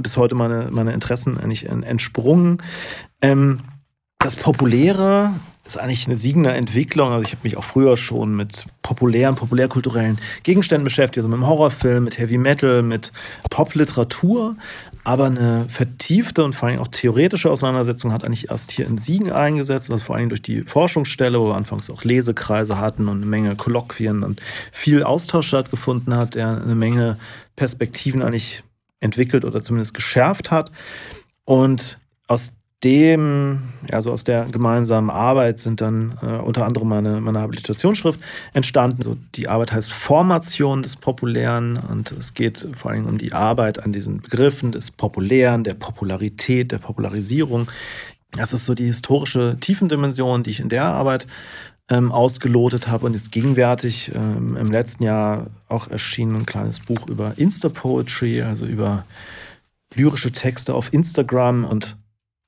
bis heute meine, meine Interessen eigentlich entsprungen. Ähm, das Populäre ist eigentlich eine siegende Entwicklung. Also ich habe mich auch früher schon mit populären, populärkulturellen Gegenständen beschäftigt, also mit dem Horrorfilm, mit Heavy Metal, mit Popliteratur. Aber eine vertiefte und vor allem auch theoretische Auseinandersetzung hat eigentlich erst hier in Siegen eingesetzt. Das vor allem durch die Forschungsstelle, wo wir anfangs auch Lesekreise hatten und eine Menge Kolloquien und viel Austausch stattgefunden hat, der eine Menge Perspektiven eigentlich entwickelt oder zumindest geschärft hat. Und aus dem, also aus der gemeinsamen Arbeit sind dann äh, unter anderem meine, meine Habilitationsschrift entstanden. So, die Arbeit heißt Formation des Populären und es geht vor allem um die Arbeit an diesen Begriffen des Populären, der Popularität, der Popularisierung. Das ist so die historische Tiefendimension, die ich in der Arbeit ähm, ausgelotet habe und jetzt gegenwärtig ähm, im letzten Jahr auch erschienen ein kleines Buch über Insta-Poetry, also über lyrische Texte auf Instagram und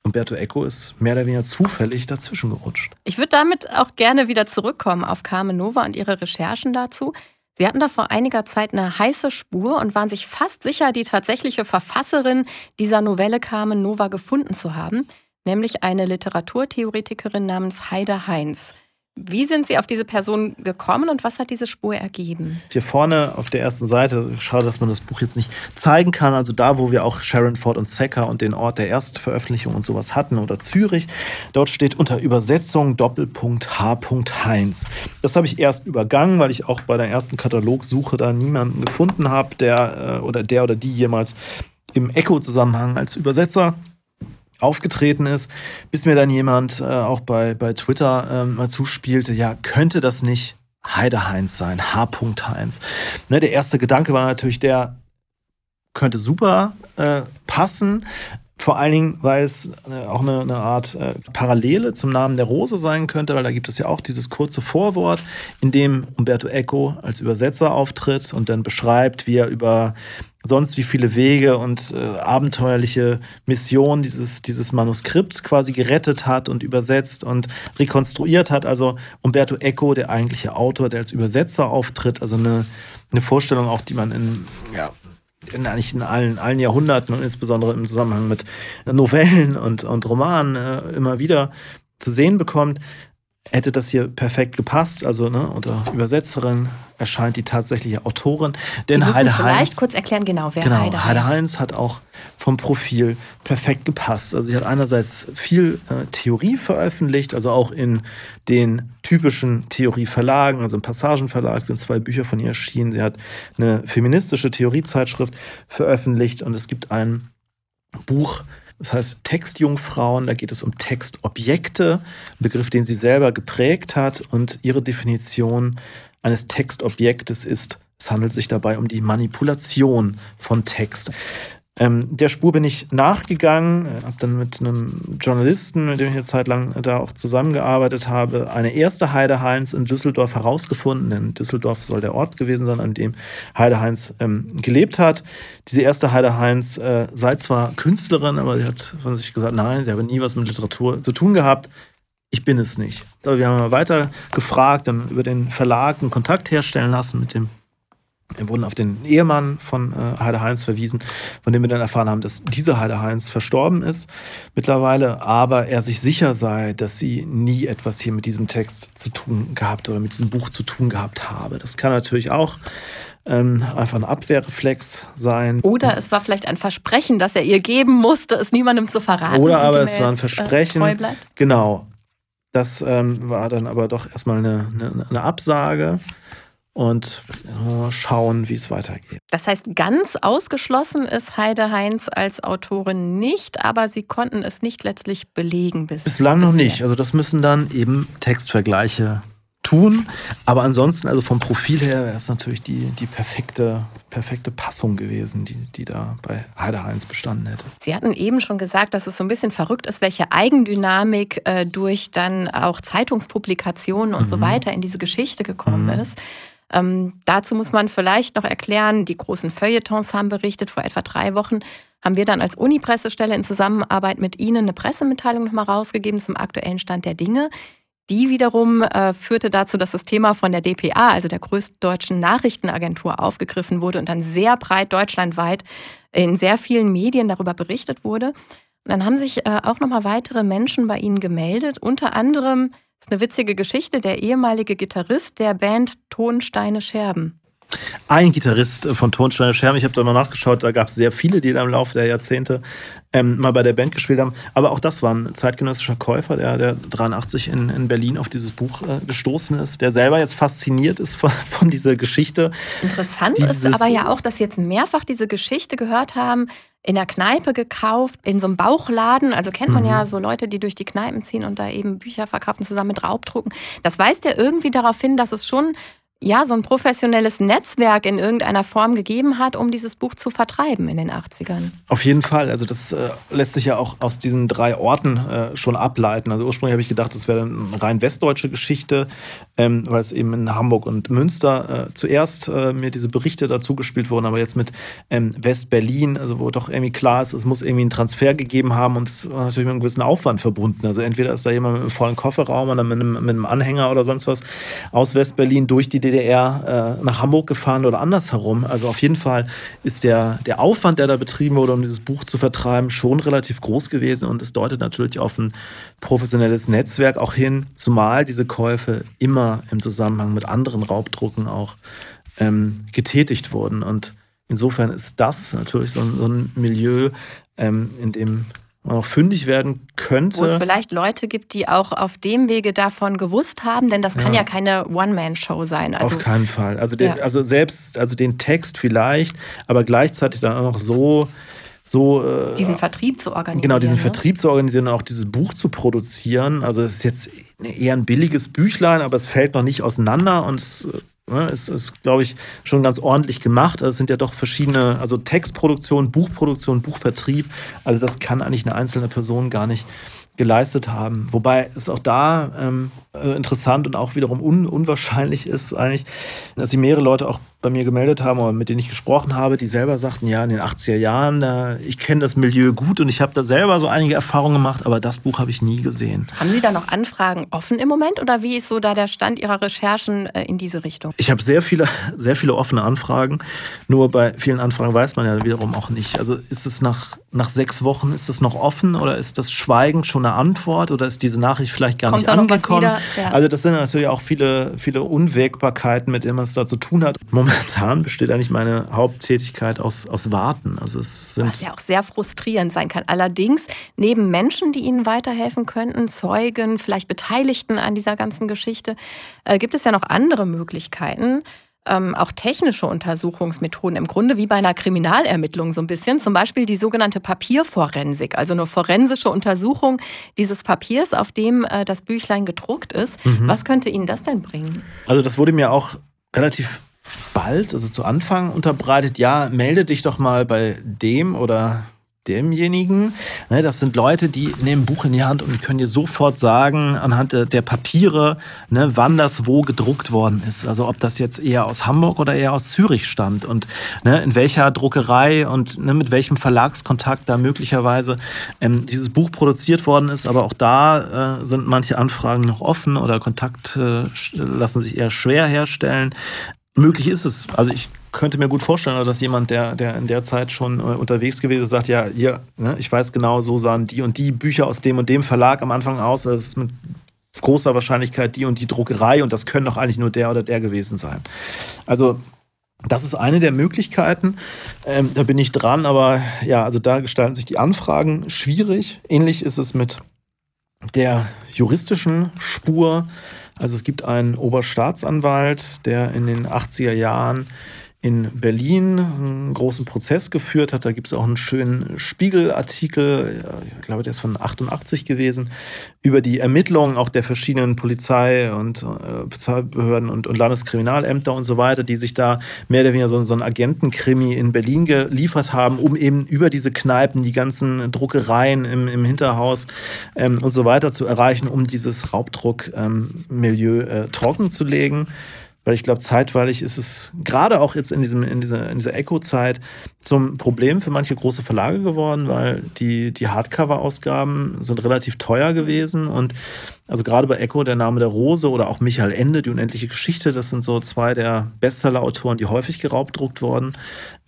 Umberto Eco ist mehr oder weniger zufällig dazwischen gerutscht. Ich würde damit auch gerne wieder zurückkommen auf Carmen Nova und ihre Recherchen dazu. Sie hatten da vor einiger Zeit eine heiße Spur und waren sich fast sicher, die tatsächliche Verfasserin dieser Novelle Carmen Nova gefunden zu haben, nämlich eine Literaturtheoretikerin namens Heide Heinz. Wie sind Sie auf diese Person gekommen und was hat diese Spur ergeben? Hier vorne auf der ersten Seite, schade, dass man das Buch jetzt nicht zeigen kann, also da, wo wir auch Sharon Ford und Secker und den Ort der Erstveröffentlichung und sowas hatten oder Zürich, dort steht unter Übersetzung Doppelpunkt H. Heinz. Das habe ich erst übergangen, weil ich auch bei der ersten Katalogsuche da niemanden gefunden habe, der äh, oder der oder die jemals im Echo-Zusammenhang als Übersetzer aufgetreten ist, bis mir dann jemand äh, auch bei, bei Twitter äh, mal zuspielte, ja, könnte das nicht Heide Heinz sein, H. Heinz. Ne, der erste Gedanke war natürlich der, könnte super äh, passen, vor allen Dingen, weil es äh, auch eine, eine Art äh, Parallele zum Namen der Rose sein könnte, weil da gibt es ja auch dieses kurze Vorwort, in dem Umberto Eco als Übersetzer auftritt und dann beschreibt, wie er über sonst wie viele Wege und äh, abenteuerliche Missionen dieses, dieses Manuskripts quasi gerettet hat und übersetzt und rekonstruiert hat. Also Umberto Eco, der eigentliche Autor, der als Übersetzer auftritt, also eine, eine Vorstellung auch, die man in, ja, in, eigentlich in allen, allen Jahrhunderten und insbesondere im Zusammenhang mit Novellen und, und Romanen äh, immer wieder zu sehen bekommt hätte das hier perfekt gepasst. Also ne, unter Übersetzerin erscheint die tatsächliche Autorin. Denn Wir Heide vielleicht Heinz, kurz erklären, genau, wer genau, Heide, Heide Heinz hat auch vom Profil perfekt gepasst. Also sie hat einerseits viel äh, Theorie veröffentlicht, also auch in den typischen Theorieverlagen, also im Passagenverlag sind zwei Bücher von ihr erschienen. Sie hat eine feministische Theoriezeitschrift veröffentlicht und es gibt ein Buch, das heißt Textjungfrauen, da geht es um Textobjekte, ein Begriff, den sie selber geprägt hat. Und ihre Definition eines Textobjektes ist, es handelt sich dabei um die Manipulation von Text. Ähm, der Spur bin ich nachgegangen, äh, habe dann mit einem Journalisten, mit dem ich eine Zeit lang da auch zusammengearbeitet habe, eine erste Heideheinz in Düsseldorf herausgefunden. In Düsseldorf soll der Ort gewesen sein, an dem Heideheinz ähm, gelebt hat. Diese erste Heideheinz äh, sei zwar Künstlerin, aber sie hat von sich gesagt, nein, sie habe nie was mit Literatur zu tun gehabt. Ich bin es nicht. Aber wir haben weiter gefragt, dann über den Verlag einen Kontakt herstellen lassen mit dem wurden auf den Ehemann von äh, Heide Heinz verwiesen, von dem wir dann erfahren haben, dass dieser Heide Heinz verstorben ist mittlerweile, aber er sich sicher sei, dass sie nie etwas hier mit diesem Text zu tun gehabt oder mit diesem Buch zu tun gehabt habe. Das kann natürlich auch ähm, einfach ein Abwehrreflex sein. Oder es war vielleicht ein Versprechen, das er ihr geben musste, es niemandem zu verraten. Oder aber es war ein äh, Versprechen. Äh, genau. Das ähm, war dann aber doch erstmal eine, eine, eine Absage und schauen, wie es weitergeht. Das heißt, ganz ausgeschlossen ist Heide Heinz als Autorin nicht, aber Sie konnten es nicht letztlich belegen bis bislang noch nicht. Also das müssen dann eben Textvergleiche tun. Aber ansonsten, also vom Profil her, wäre es natürlich die, die perfekte, perfekte Passung gewesen, die, die da bei Heide Heinz bestanden hätte. Sie hatten eben schon gesagt, dass es so ein bisschen verrückt ist, welche Eigendynamik äh, durch dann auch Zeitungspublikationen und mhm. so weiter in diese Geschichte gekommen mhm. ist. Ähm, dazu muss man vielleicht noch erklären, die großen Feuilletons haben berichtet vor etwa drei Wochen haben wir dann als Uni-Pressestelle in Zusammenarbeit mit Ihnen eine Pressemitteilung nochmal rausgegeben zum aktuellen Stand der Dinge. Die wiederum äh, führte dazu, dass das Thema von der DPA, also der größten deutschen Nachrichtenagentur, aufgegriffen wurde und dann sehr breit deutschlandweit in sehr vielen Medien darüber berichtet wurde. Und dann haben sich äh, auch nochmal weitere Menschen bei Ihnen gemeldet. Unter anderem ist eine witzige Geschichte, der ehemalige Gitarrist der Band Tonsteine Scherben. Ein Gitarrist von Tonsteine Scherben, ich habe da mal nachgeschaut, da gab es sehr viele, die da im Laufe der Jahrzehnte ähm, mal bei der Band gespielt haben. Aber auch das war ein zeitgenössischer Käufer, der, der 83 in, in Berlin auf dieses Buch äh, gestoßen ist, der selber jetzt fasziniert ist von, von dieser Geschichte. Interessant ist aber ja auch, dass Sie jetzt mehrfach diese Geschichte gehört haben, in der Kneipe gekauft, in so einem Bauchladen. Also kennt man mhm. ja so Leute, die durch die Kneipen ziehen und da eben Bücher verkaufen, zusammen mit Raubdrucken. Das weist ja irgendwie darauf hin, dass es schon ja, so ein professionelles Netzwerk in irgendeiner Form gegeben hat, um dieses Buch zu vertreiben in den 80ern. Auf jeden Fall. Also das äh, lässt sich ja auch aus diesen drei Orten äh, schon ableiten. Also ursprünglich habe ich gedacht, das wäre eine rein westdeutsche Geschichte, ähm, weil es eben in Hamburg und Münster äh, zuerst äh, mir diese Berichte dazu gespielt wurden, aber jetzt mit ähm, West-Berlin, also wo doch irgendwie klar ist, es muss irgendwie einen Transfer gegeben haben und es war natürlich mit einem gewissen Aufwand verbunden. Also entweder ist da jemand mit einem vollen Kofferraum oder mit einem, mit einem Anhänger oder sonst was aus West-Berlin durch die äh, nach Hamburg gefahren oder andersherum. Also auf jeden Fall ist der, der Aufwand, der da betrieben wurde, um dieses Buch zu vertreiben, schon relativ groß gewesen und es deutet natürlich auf ein professionelles Netzwerk auch hin, zumal diese Käufe immer im Zusammenhang mit anderen Raubdrucken auch ähm, getätigt wurden. Und insofern ist das natürlich so ein, so ein Milieu, ähm, in dem man auch fündig werden könnte. Wo es vielleicht Leute gibt, die auch auf dem Wege davon gewusst haben, denn das kann ja, ja keine One-Man-Show sein. Also, auf keinen Fall. Also, den, ja. also selbst, also den Text vielleicht, aber gleichzeitig dann auch noch so so äh, diesen Vertrieb zu organisieren. Genau, diesen ne? Vertrieb zu organisieren und auch dieses Buch zu produzieren. Also es ist jetzt eher ein billiges Büchlein, aber es fällt noch nicht auseinander und es äh, Ne, ist, ist glaube ich, schon ganz ordentlich gemacht. Also es sind ja doch verschiedene, also Textproduktion, Buchproduktion, Buchvertrieb. Also das kann eigentlich eine einzelne Person gar nicht geleistet haben. Wobei es auch da ähm, äh, interessant und auch wiederum un unwahrscheinlich ist eigentlich, dass sich mehrere Leute auch bei mir gemeldet haben oder mit denen ich gesprochen habe, die selber sagten, ja, in den 80er Jahren, äh, ich kenne das Milieu gut und ich habe da selber so einige Erfahrungen gemacht, aber das Buch habe ich nie gesehen. Haben Sie da noch Anfragen offen im Moment oder wie ist so da der Stand Ihrer Recherchen äh, in diese Richtung? Ich habe sehr viele, sehr viele offene Anfragen, nur bei vielen Anfragen weiß man ja wiederum auch nicht. Also ist es nach, nach sechs Wochen, ist das noch offen oder ist das Schweigen schon eine Antwort oder ist diese Nachricht vielleicht gar Kommt nicht angekommen? Ja. Also das sind natürlich auch viele, viele Unwägbarkeiten, mit denen man es da zu tun hat. Momentan besteht eigentlich meine Haupttätigkeit aus, aus Warten. Also es sind Was ja auch sehr frustrierend sein kann. Allerdings, neben Menschen, die Ihnen weiterhelfen könnten, Zeugen, vielleicht Beteiligten an dieser ganzen Geschichte, äh, gibt es ja noch andere Möglichkeiten ähm, auch technische Untersuchungsmethoden, im Grunde wie bei einer Kriminalermittlung so ein bisschen. Zum Beispiel die sogenannte Papierforensik, also eine forensische Untersuchung dieses Papiers, auf dem äh, das Büchlein gedruckt ist. Mhm. Was könnte Ihnen das denn bringen? Also das wurde mir auch relativ bald, also zu Anfang unterbreitet, ja, melde dich doch mal bei dem oder demjenigen. Ne, das sind Leute, die nehmen ein Buch in die Hand und können dir sofort sagen, anhand der Papiere, ne, wann das wo gedruckt worden ist. Also ob das jetzt eher aus Hamburg oder eher aus Zürich stammt und ne, in welcher Druckerei und ne, mit welchem Verlagskontakt da möglicherweise ähm, dieses Buch produziert worden ist. Aber auch da äh, sind manche Anfragen noch offen oder Kontakt äh, lassen sich eher schwer herstellen. Möglich ist es. Also ich könnte mir gut vorstellen, dass jemand, der, der in der Zeit schon äh, unterwegs gewesen ist, sagt, ja, hier, ne, ich weiß genau, so sahen die und die Bücher aus dem und dem Verlag am Anfang aus. Das ist mit großer Wahrscheinlichkeit die und die Druckerei und das können doch eigentlich nur der oder der gewesen sein. Also das ist eine der Möglichkeiten. Ähm, da bin ich dran, aber ja, also da gestalten sich die Anfragen schwierig. Ähnlich ist es mit der juristischen Spur. Also es gibt einen Oberstaatsanwalt, der in den 80er Jahren in Berlin einen großen Prozess geführt hat. Da gibt es auch einen schönen Spiegelartikel, ich glaube, der ist von 88 gewesen, über die Ermittlungen auch der verschiedenen Polizei- und äh, Behörden und, und, Landeskriminalämter und so weiter, die sich da mehr oder weniger so, so einen Agentenkrimi in Berlin geliefert haben, um eben über diese Kneipen, die ganzen Druckereien im, im Hinterhaus ähm, und so weiter zu erreichen, um dieses Raubdruckmilieu ähm, äh, trocken zu legen. Weil ich glaube, zeitweilig ist es gerade auch jetzt in, diesem, in dieser, in dieser Echo-Zeit zum Problem für manche große Verlage geworden, weil die, die Hardcover-Ausgaben sind relativ teuer gewesen und also gerade bei Echo, der Name der Rose oder auch Michael Ende, die unendliche Geschichte, das sind so zwei der Bestseller-Autoren, die häufig geraubdruckt wurden.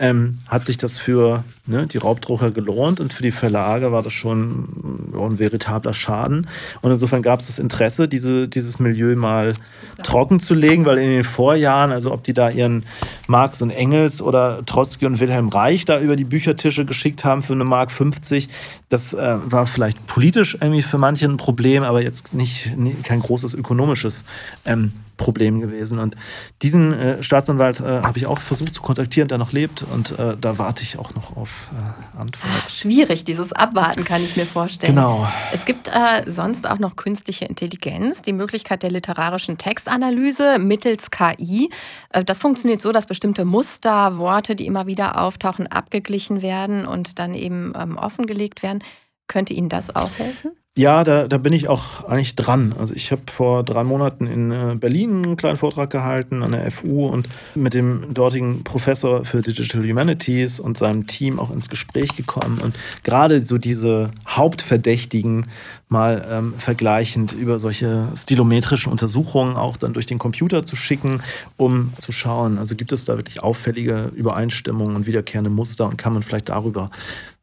Ähm, hat sich das für ne, die Raubdrucker gelohnt und für die Verlage war das schon ein veritabler Schaden. Und insofern gab es das Interesse, diese, dieses Milieu mal trocken zu legen, weil in den Vorjahren, also ob die da ihren Marx und Engels oder Trotzki und Wilhelm Reich da über die Büchertische geschickt haben für eine Mark 50, das äh, war vielleicht politisch irgendwie für manche ein Problem, aber jetzt nicht, nicht kein großes ökonomisches ähm, Problem gewesen. Und diesen äh, Staatsanwalt äh, habe ich auch versucht zu kontaktieren, der noch lebt. Und äh, da warte ich auch noch auf äh, Antwort. Ach, schwierig, dieses Abwarten kann ich mir vorstellen. Genau. Es gibt äh, sonst auch noch künstliche Intelligenz, die Möglichkeit der literarischen Textanalyse mittels KI. Äh, das funktioniert so, dass bestimmte Muster, Worte, die immer wieder auftauchen, abgeglichen werden und dann eben ähm, offengelegt werden. Könnte Ihnen das auch helfen? Ja, da, da bin ich auch eigentlich dran. Also ich habe vor drei Monaten in äh, Berlin einen kleinen Vortrag gehalten an der FU und mit dem dortigen Professor für Digital Humanities und seinem Team auch ins Gespräch gekommen und gerade so diese Hauptverdächtigen mal ähm, vergleichend über solche stilometrischen Untersuchungen auch dann durch den Computer zu schicken, um zu schauen, also gibt es da wirklich auffällige Übereinstimmungen und wiederkehrende Muster und kann man vielleicht darüber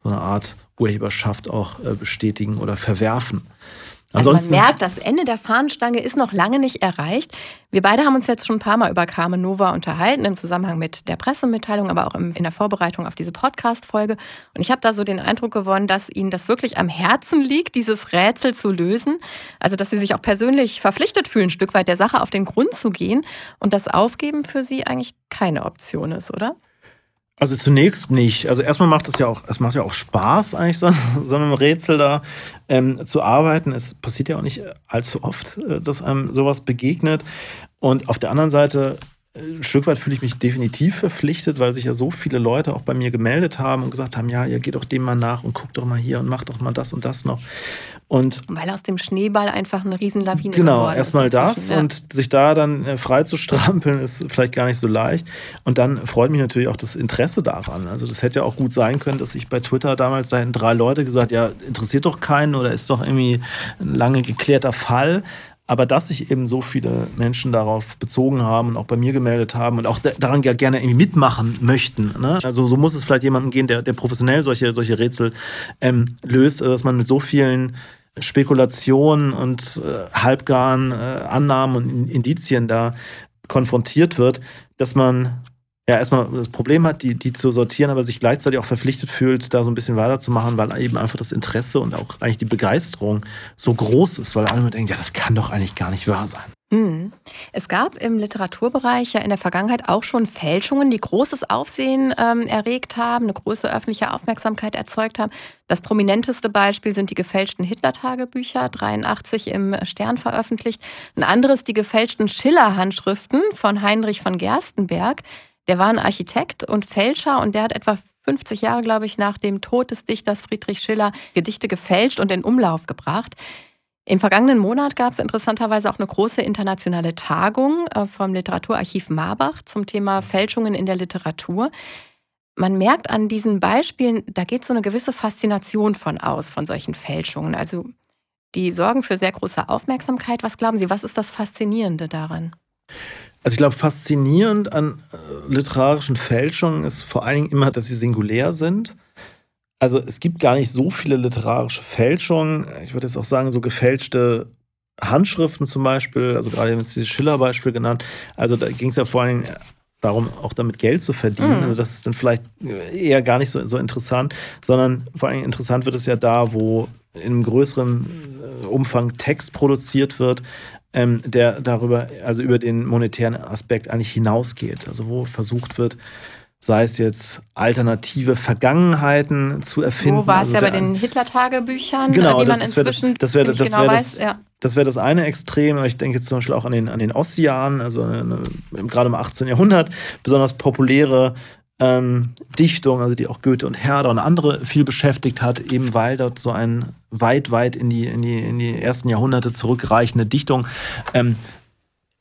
so eine Art Urheberschaft auch äh, bestätigen oder verwerfen. Also man merkt, das Ende der Fahnenstange ist noch lange nicht erreicht. Wir beide haben uns jetzt schon ein paar Mal über Carmen Nova unterhalten, im Zusammenhang mit der Pressemitteilung, aber auch in der Vorbereitung auf diese Podcast-Folge. Und ich habe da so den Eindruck gewonnen, dass Ihnen das wirklich am Herzen liegt, dieses Rätsel zu lösen. Also, dass Sie sich auch persönlich verpflichtet fühlen, ein Stück weit der Sache auf den Grund zu gehen und das Aufgeben für Sie eigentlich keine Option ist, oder? Also zunächst nicht. Also erstmal macht es ja auch, es macht ja auch Spaß, eigentlich so, so einem Rätsel da ähm, zu arbeiten. Es passiert ja auch nicht allzu oft, äh, dass einem sowas begegnet. Und auf der anderen Seite ein Stück weit fühle ich mich definitiv verpflichtet, weil sich ja so viele Leute auch bei mir gemeldet haben und gesagt haben, ja, ihr geht doch dem mal nach und guckt doch mal hier und macht doch mal das und das noch. Und weil aus dem Schneeball einfach eine Riesenlawine genau, geworden ist. Genau, erstmal das ja. und sich da dann äh, frei zu strampeln ist vielleicht gar nicht so leicht. Und dann freut mich natürlich auch das Interesse daran. Also das hätte ja auch gut sein können, dass ich bei Twitter damals da drei Leute gesagt, ja, interessiert doch keinen oder ist doch irgendwie ein lange geklärter Fall. Aber dass sich eben so viele Menschen darauf bezogen haben und auch bei mir gemeldet haben und auch daran ja gerne irgendwie mitmachen möchten. Ne? Also so muss es vielleicht jemanden gehen, der, der professionell solche, solche Rätsel ähm, löst, dass man mit so vielen Spekulationen und äh, halbgaren äh, Annahmen und Indizien da konfrontiert wird, dass man ja erstmal das Problem hat, die, die zu sortieren, aber sich gleichzeitig auch verpflichtet fühlt, da so ein bisschen weiterzumachen, weil eben einfach das Interesse und auch eigentlich die Begeisterung so groß ist, weil alle denken, ja, das kann doch eigentlich gar nicht wahr sein. Mhm. Es gab im Literaturbereich ja in der Vergangenheit auch schon Fälschungen, die großes Aufsehen ähm, erregt haben, eine große öffentliche Aufmerksamkeit erzeugt haben. Das prominenteste Beispiel sind die gefälschten Hitler-Tagebücher, 83 im Stern veröffentlicht. Ein anderes die gefälschten Schiller-Handschriften von Heinrich von Gerstenberg. Der war ein Architekt und Fälscher und der hat etwa 50 Jahre, glaube ich, nach dem Tod des Dichters Friedrich Schiller Gedichte gefälscht und in Umlauf gebracht. Im vergangenen Monat gab es interessanterweise auch eine große internationale Tagung äh, vom Literaturarchiv Marbach zum Thema Fälschungen in der Literatur. Man merkt an diesen Beispielen, da geht so eine gewisse Faszination von aus, von solchen Fälschungen. Also die sorgen für sehr große Aufmerksamkeit. Was glauben Sie, was ist das Faszinierende daran? Also ich glaube, faszinierend an äh, literarischen Fälschungen ist vor allen Dingen immer, dass sie singulär sind. Also es gibt gar nicht so viele literarische Fälschungen. Ich würde jetzt auch sagen, so gefälschte Handschriften zum Beispiel, also gerade jetzt dieses Schiller-Beispiel genannt. Also da ging es ja vor allen Dingen darum, auch damit Geld zu verdienen. Mhm. Also das ist dann vielleicht eher gar nicht so, so interessant, sondern vor allen Dingen interessant wird es ja da, wo in einem größeren äh, Umfang Text produziert wird, ähm, der darüber, also über den monetären Aspekt eigentlich hinausgeht. Also wo versucht wird, sei es jetzt alternative Vergangenheiten zu erfinden. Wo war es also ja bei den Hitler-Tagebüchern, genau, die das, man inzwischen das wär, das wär, genau weiß. Das, ja. das wäre das eine Extrem. Ich denke jetzt zum Beispiel auch an den, an den Ossian, also eine, gerade im 18. Jahrhundert, besonders populäre ähm, Dichtung, also die auch Goethe und Herder und andere viel beschäftigt hat, eben weil dort so ein weit, weit in die, in die, in die ersten Jahrhunderte zurückreichende Dichtung ähm,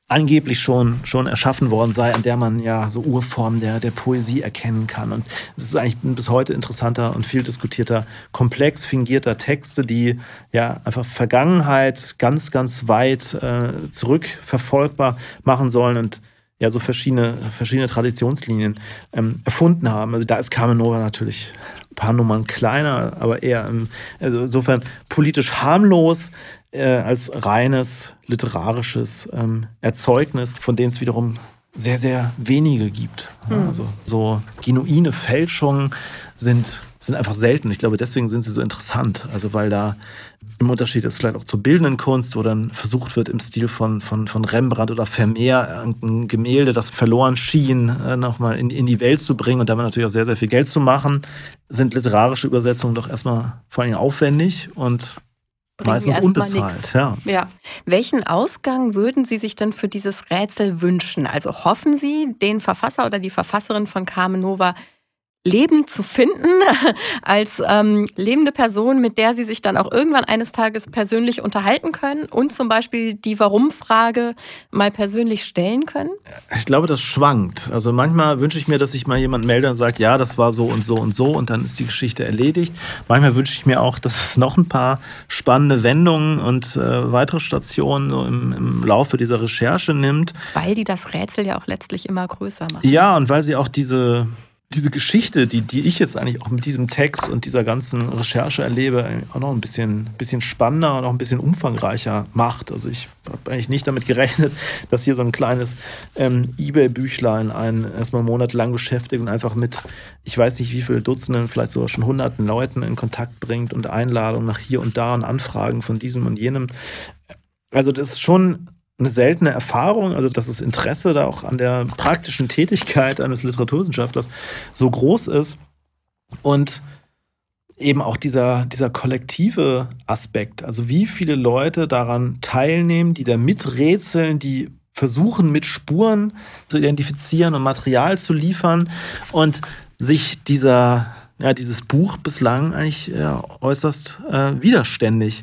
angeblich schon, schon erschaffen worden sei, an der man ja so Urformen der, der Poesie erkennen kann. Und es ist eigentlich ein bis heute interessanter und viel diskutierter Komplex fingierter Texte, die ja einfach Vergangenheit ganz, ganz weit äh, zurückverfolgbar machen sollen und ja so verschiedene, verschiedene Traditionslinien ähm, erfunden haben. Also da ist Carmen Nova natürlich ein paar Nummern kleiner, aber eher ähm, also insofern politisch harmlos äh, als reines literarisches ähm, Erzeugnis, von denen es wiederum sehr, sehr wenige gibt. Mhm. Also so genuine Fälschungen sind, sind einfach selten. Ich glaube, deswegen sind sie so interessant. Also weil da im Unterschied ist vielleicht auch zur bildenden Kunst, wo dann versucht wird, im Stil von, von, von Rembrandt oder Vermeer ein Gemälde, das verloren schien, äh, nochmal in, in die Welt zu bringen und damit natürlich auch sehr, sehr viel Geld zu machen, sind literarische Übersetzungen doch erstmal vor allem aufwendig und meistens unbezahlt. Ja. ja. Welchen Ausgang würden Sie sich denn für dieses Rätsel wünschen? Also hoffen Sie, den Verfasser oder die Verfasserin von Carmen Nova Leben zu finden, als ähm, lebende Person, mit der sie sich dann auch irgendwann eines Tages persönlich unterhalten können und zum Beispiel die Warum-Frage mal persönlich stellen können? Ich glaube, das schwankt. Also manchmal wünsche ich mir, dass sich mal jemand meldet und sagt, ja, das war so und so und so und dann ist die Geschichte erledigt. Manchmal wünsche ich mir auch, dass es noch ein paar spannende Wendungen und äh, weitere Stationen so im, im Laufe dieser Recherche nimmt. Weil die das Rätsel ja auch letztlich immer größer machen. Ja, und weil sie auch diese diese Geschichte, die, die ich jetzt eigentlich auch mit diesem Text und dieser ganzen Recherche erlebe, auch noch ein bisschen, bisschen spannender und auch ein bisschen umfangreicher macht. Also ich habe eigentlich nicht damit gerechnet, dass hier so ein kleines ähm, Ebay-Büchlein einen erstmal monatelang beschäftigt und einfach mit, ich weiß nicht wie viele Dutzenden, vielleicht sogar schon hunderten Leuten in Kontakt bringt und Einladungen nach hier und da und Anfragen von diesem und jenem. Also das ist schon eine seltene Erfahrung, also dass das Interesse da auch an der praktischen Tätigkeit eines Literaturwissenschaftlers so groß ist und eben auch dieser, dieser kollektive Aspekt, also wie viele Leute daran teilnehmen, die da miträtseln, die versuchen mit Spuren zu identifizieren und Material zu liefern und sich dieser, ja, dieses Buch bislang eigentlich ja, äußerst äh, widerständig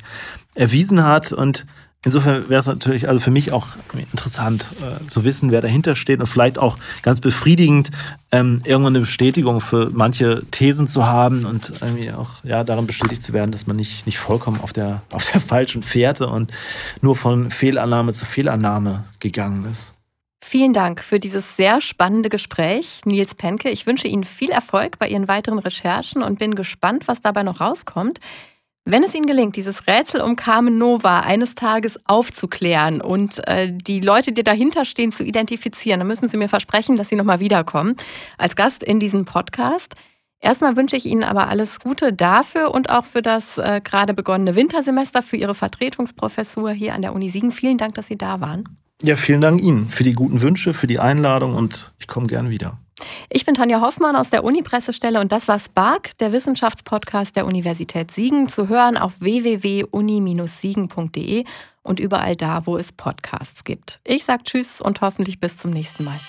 erwiesen hat und Insofern wäre es natürlich also für mich auch interessant äh, zu wissen, wer dahinter steht und vielleicht auch ganz befriedigend, ähm, irgendwann eine Bestätigung für manche Thesen zu haben und irgendwie auch ja, darin bestätigt zu werden, dass man nicht, nicht vollkommen auf der, auf der falschen Fährte und nur von Fehlannahme zu Fehlannahme gegangen ist. Vielen Dank für dieses sehr spannende Gespräch, Nils Penke. Ich wünsche Ihnen viel Erfolg bei Ihren weiteren Recherchen und bin gespannt, was dabei noch rauskommt. Wenn es Ihnen gelingt, dieses Rätsel um Carmen Nova eines Tages aufzuklären und äh, die Leute, die dahinter stehen, zu identifizieren, dann müssen Sie mir versprechen, dass Sie nochmal wiederkommen als Gast in diesem Podcast. Erstmal wünsche ich Ihnen aber alles Gute dafür und auch für das äh, gerade begonnene Wintersemester, für Ihre Vertretungsprofessur hier an der Uni Siegen. Vielen Dank, dass Sie da waren. Ja, vielen Dank Ihnen für die guten Wünsche, für die Einladung und ich komme gern wieder. Ich bin Tanja Hoffmann aus der Uni-Pressestelle und das war Spark, der Wissenschaftspodcast der Universität Siegen, zu hören auf www.uni-siegen.de und überall da, wo es Podcasts gibt. Ich sage Tschüss und hoffentlich bis zum nächsten Mal.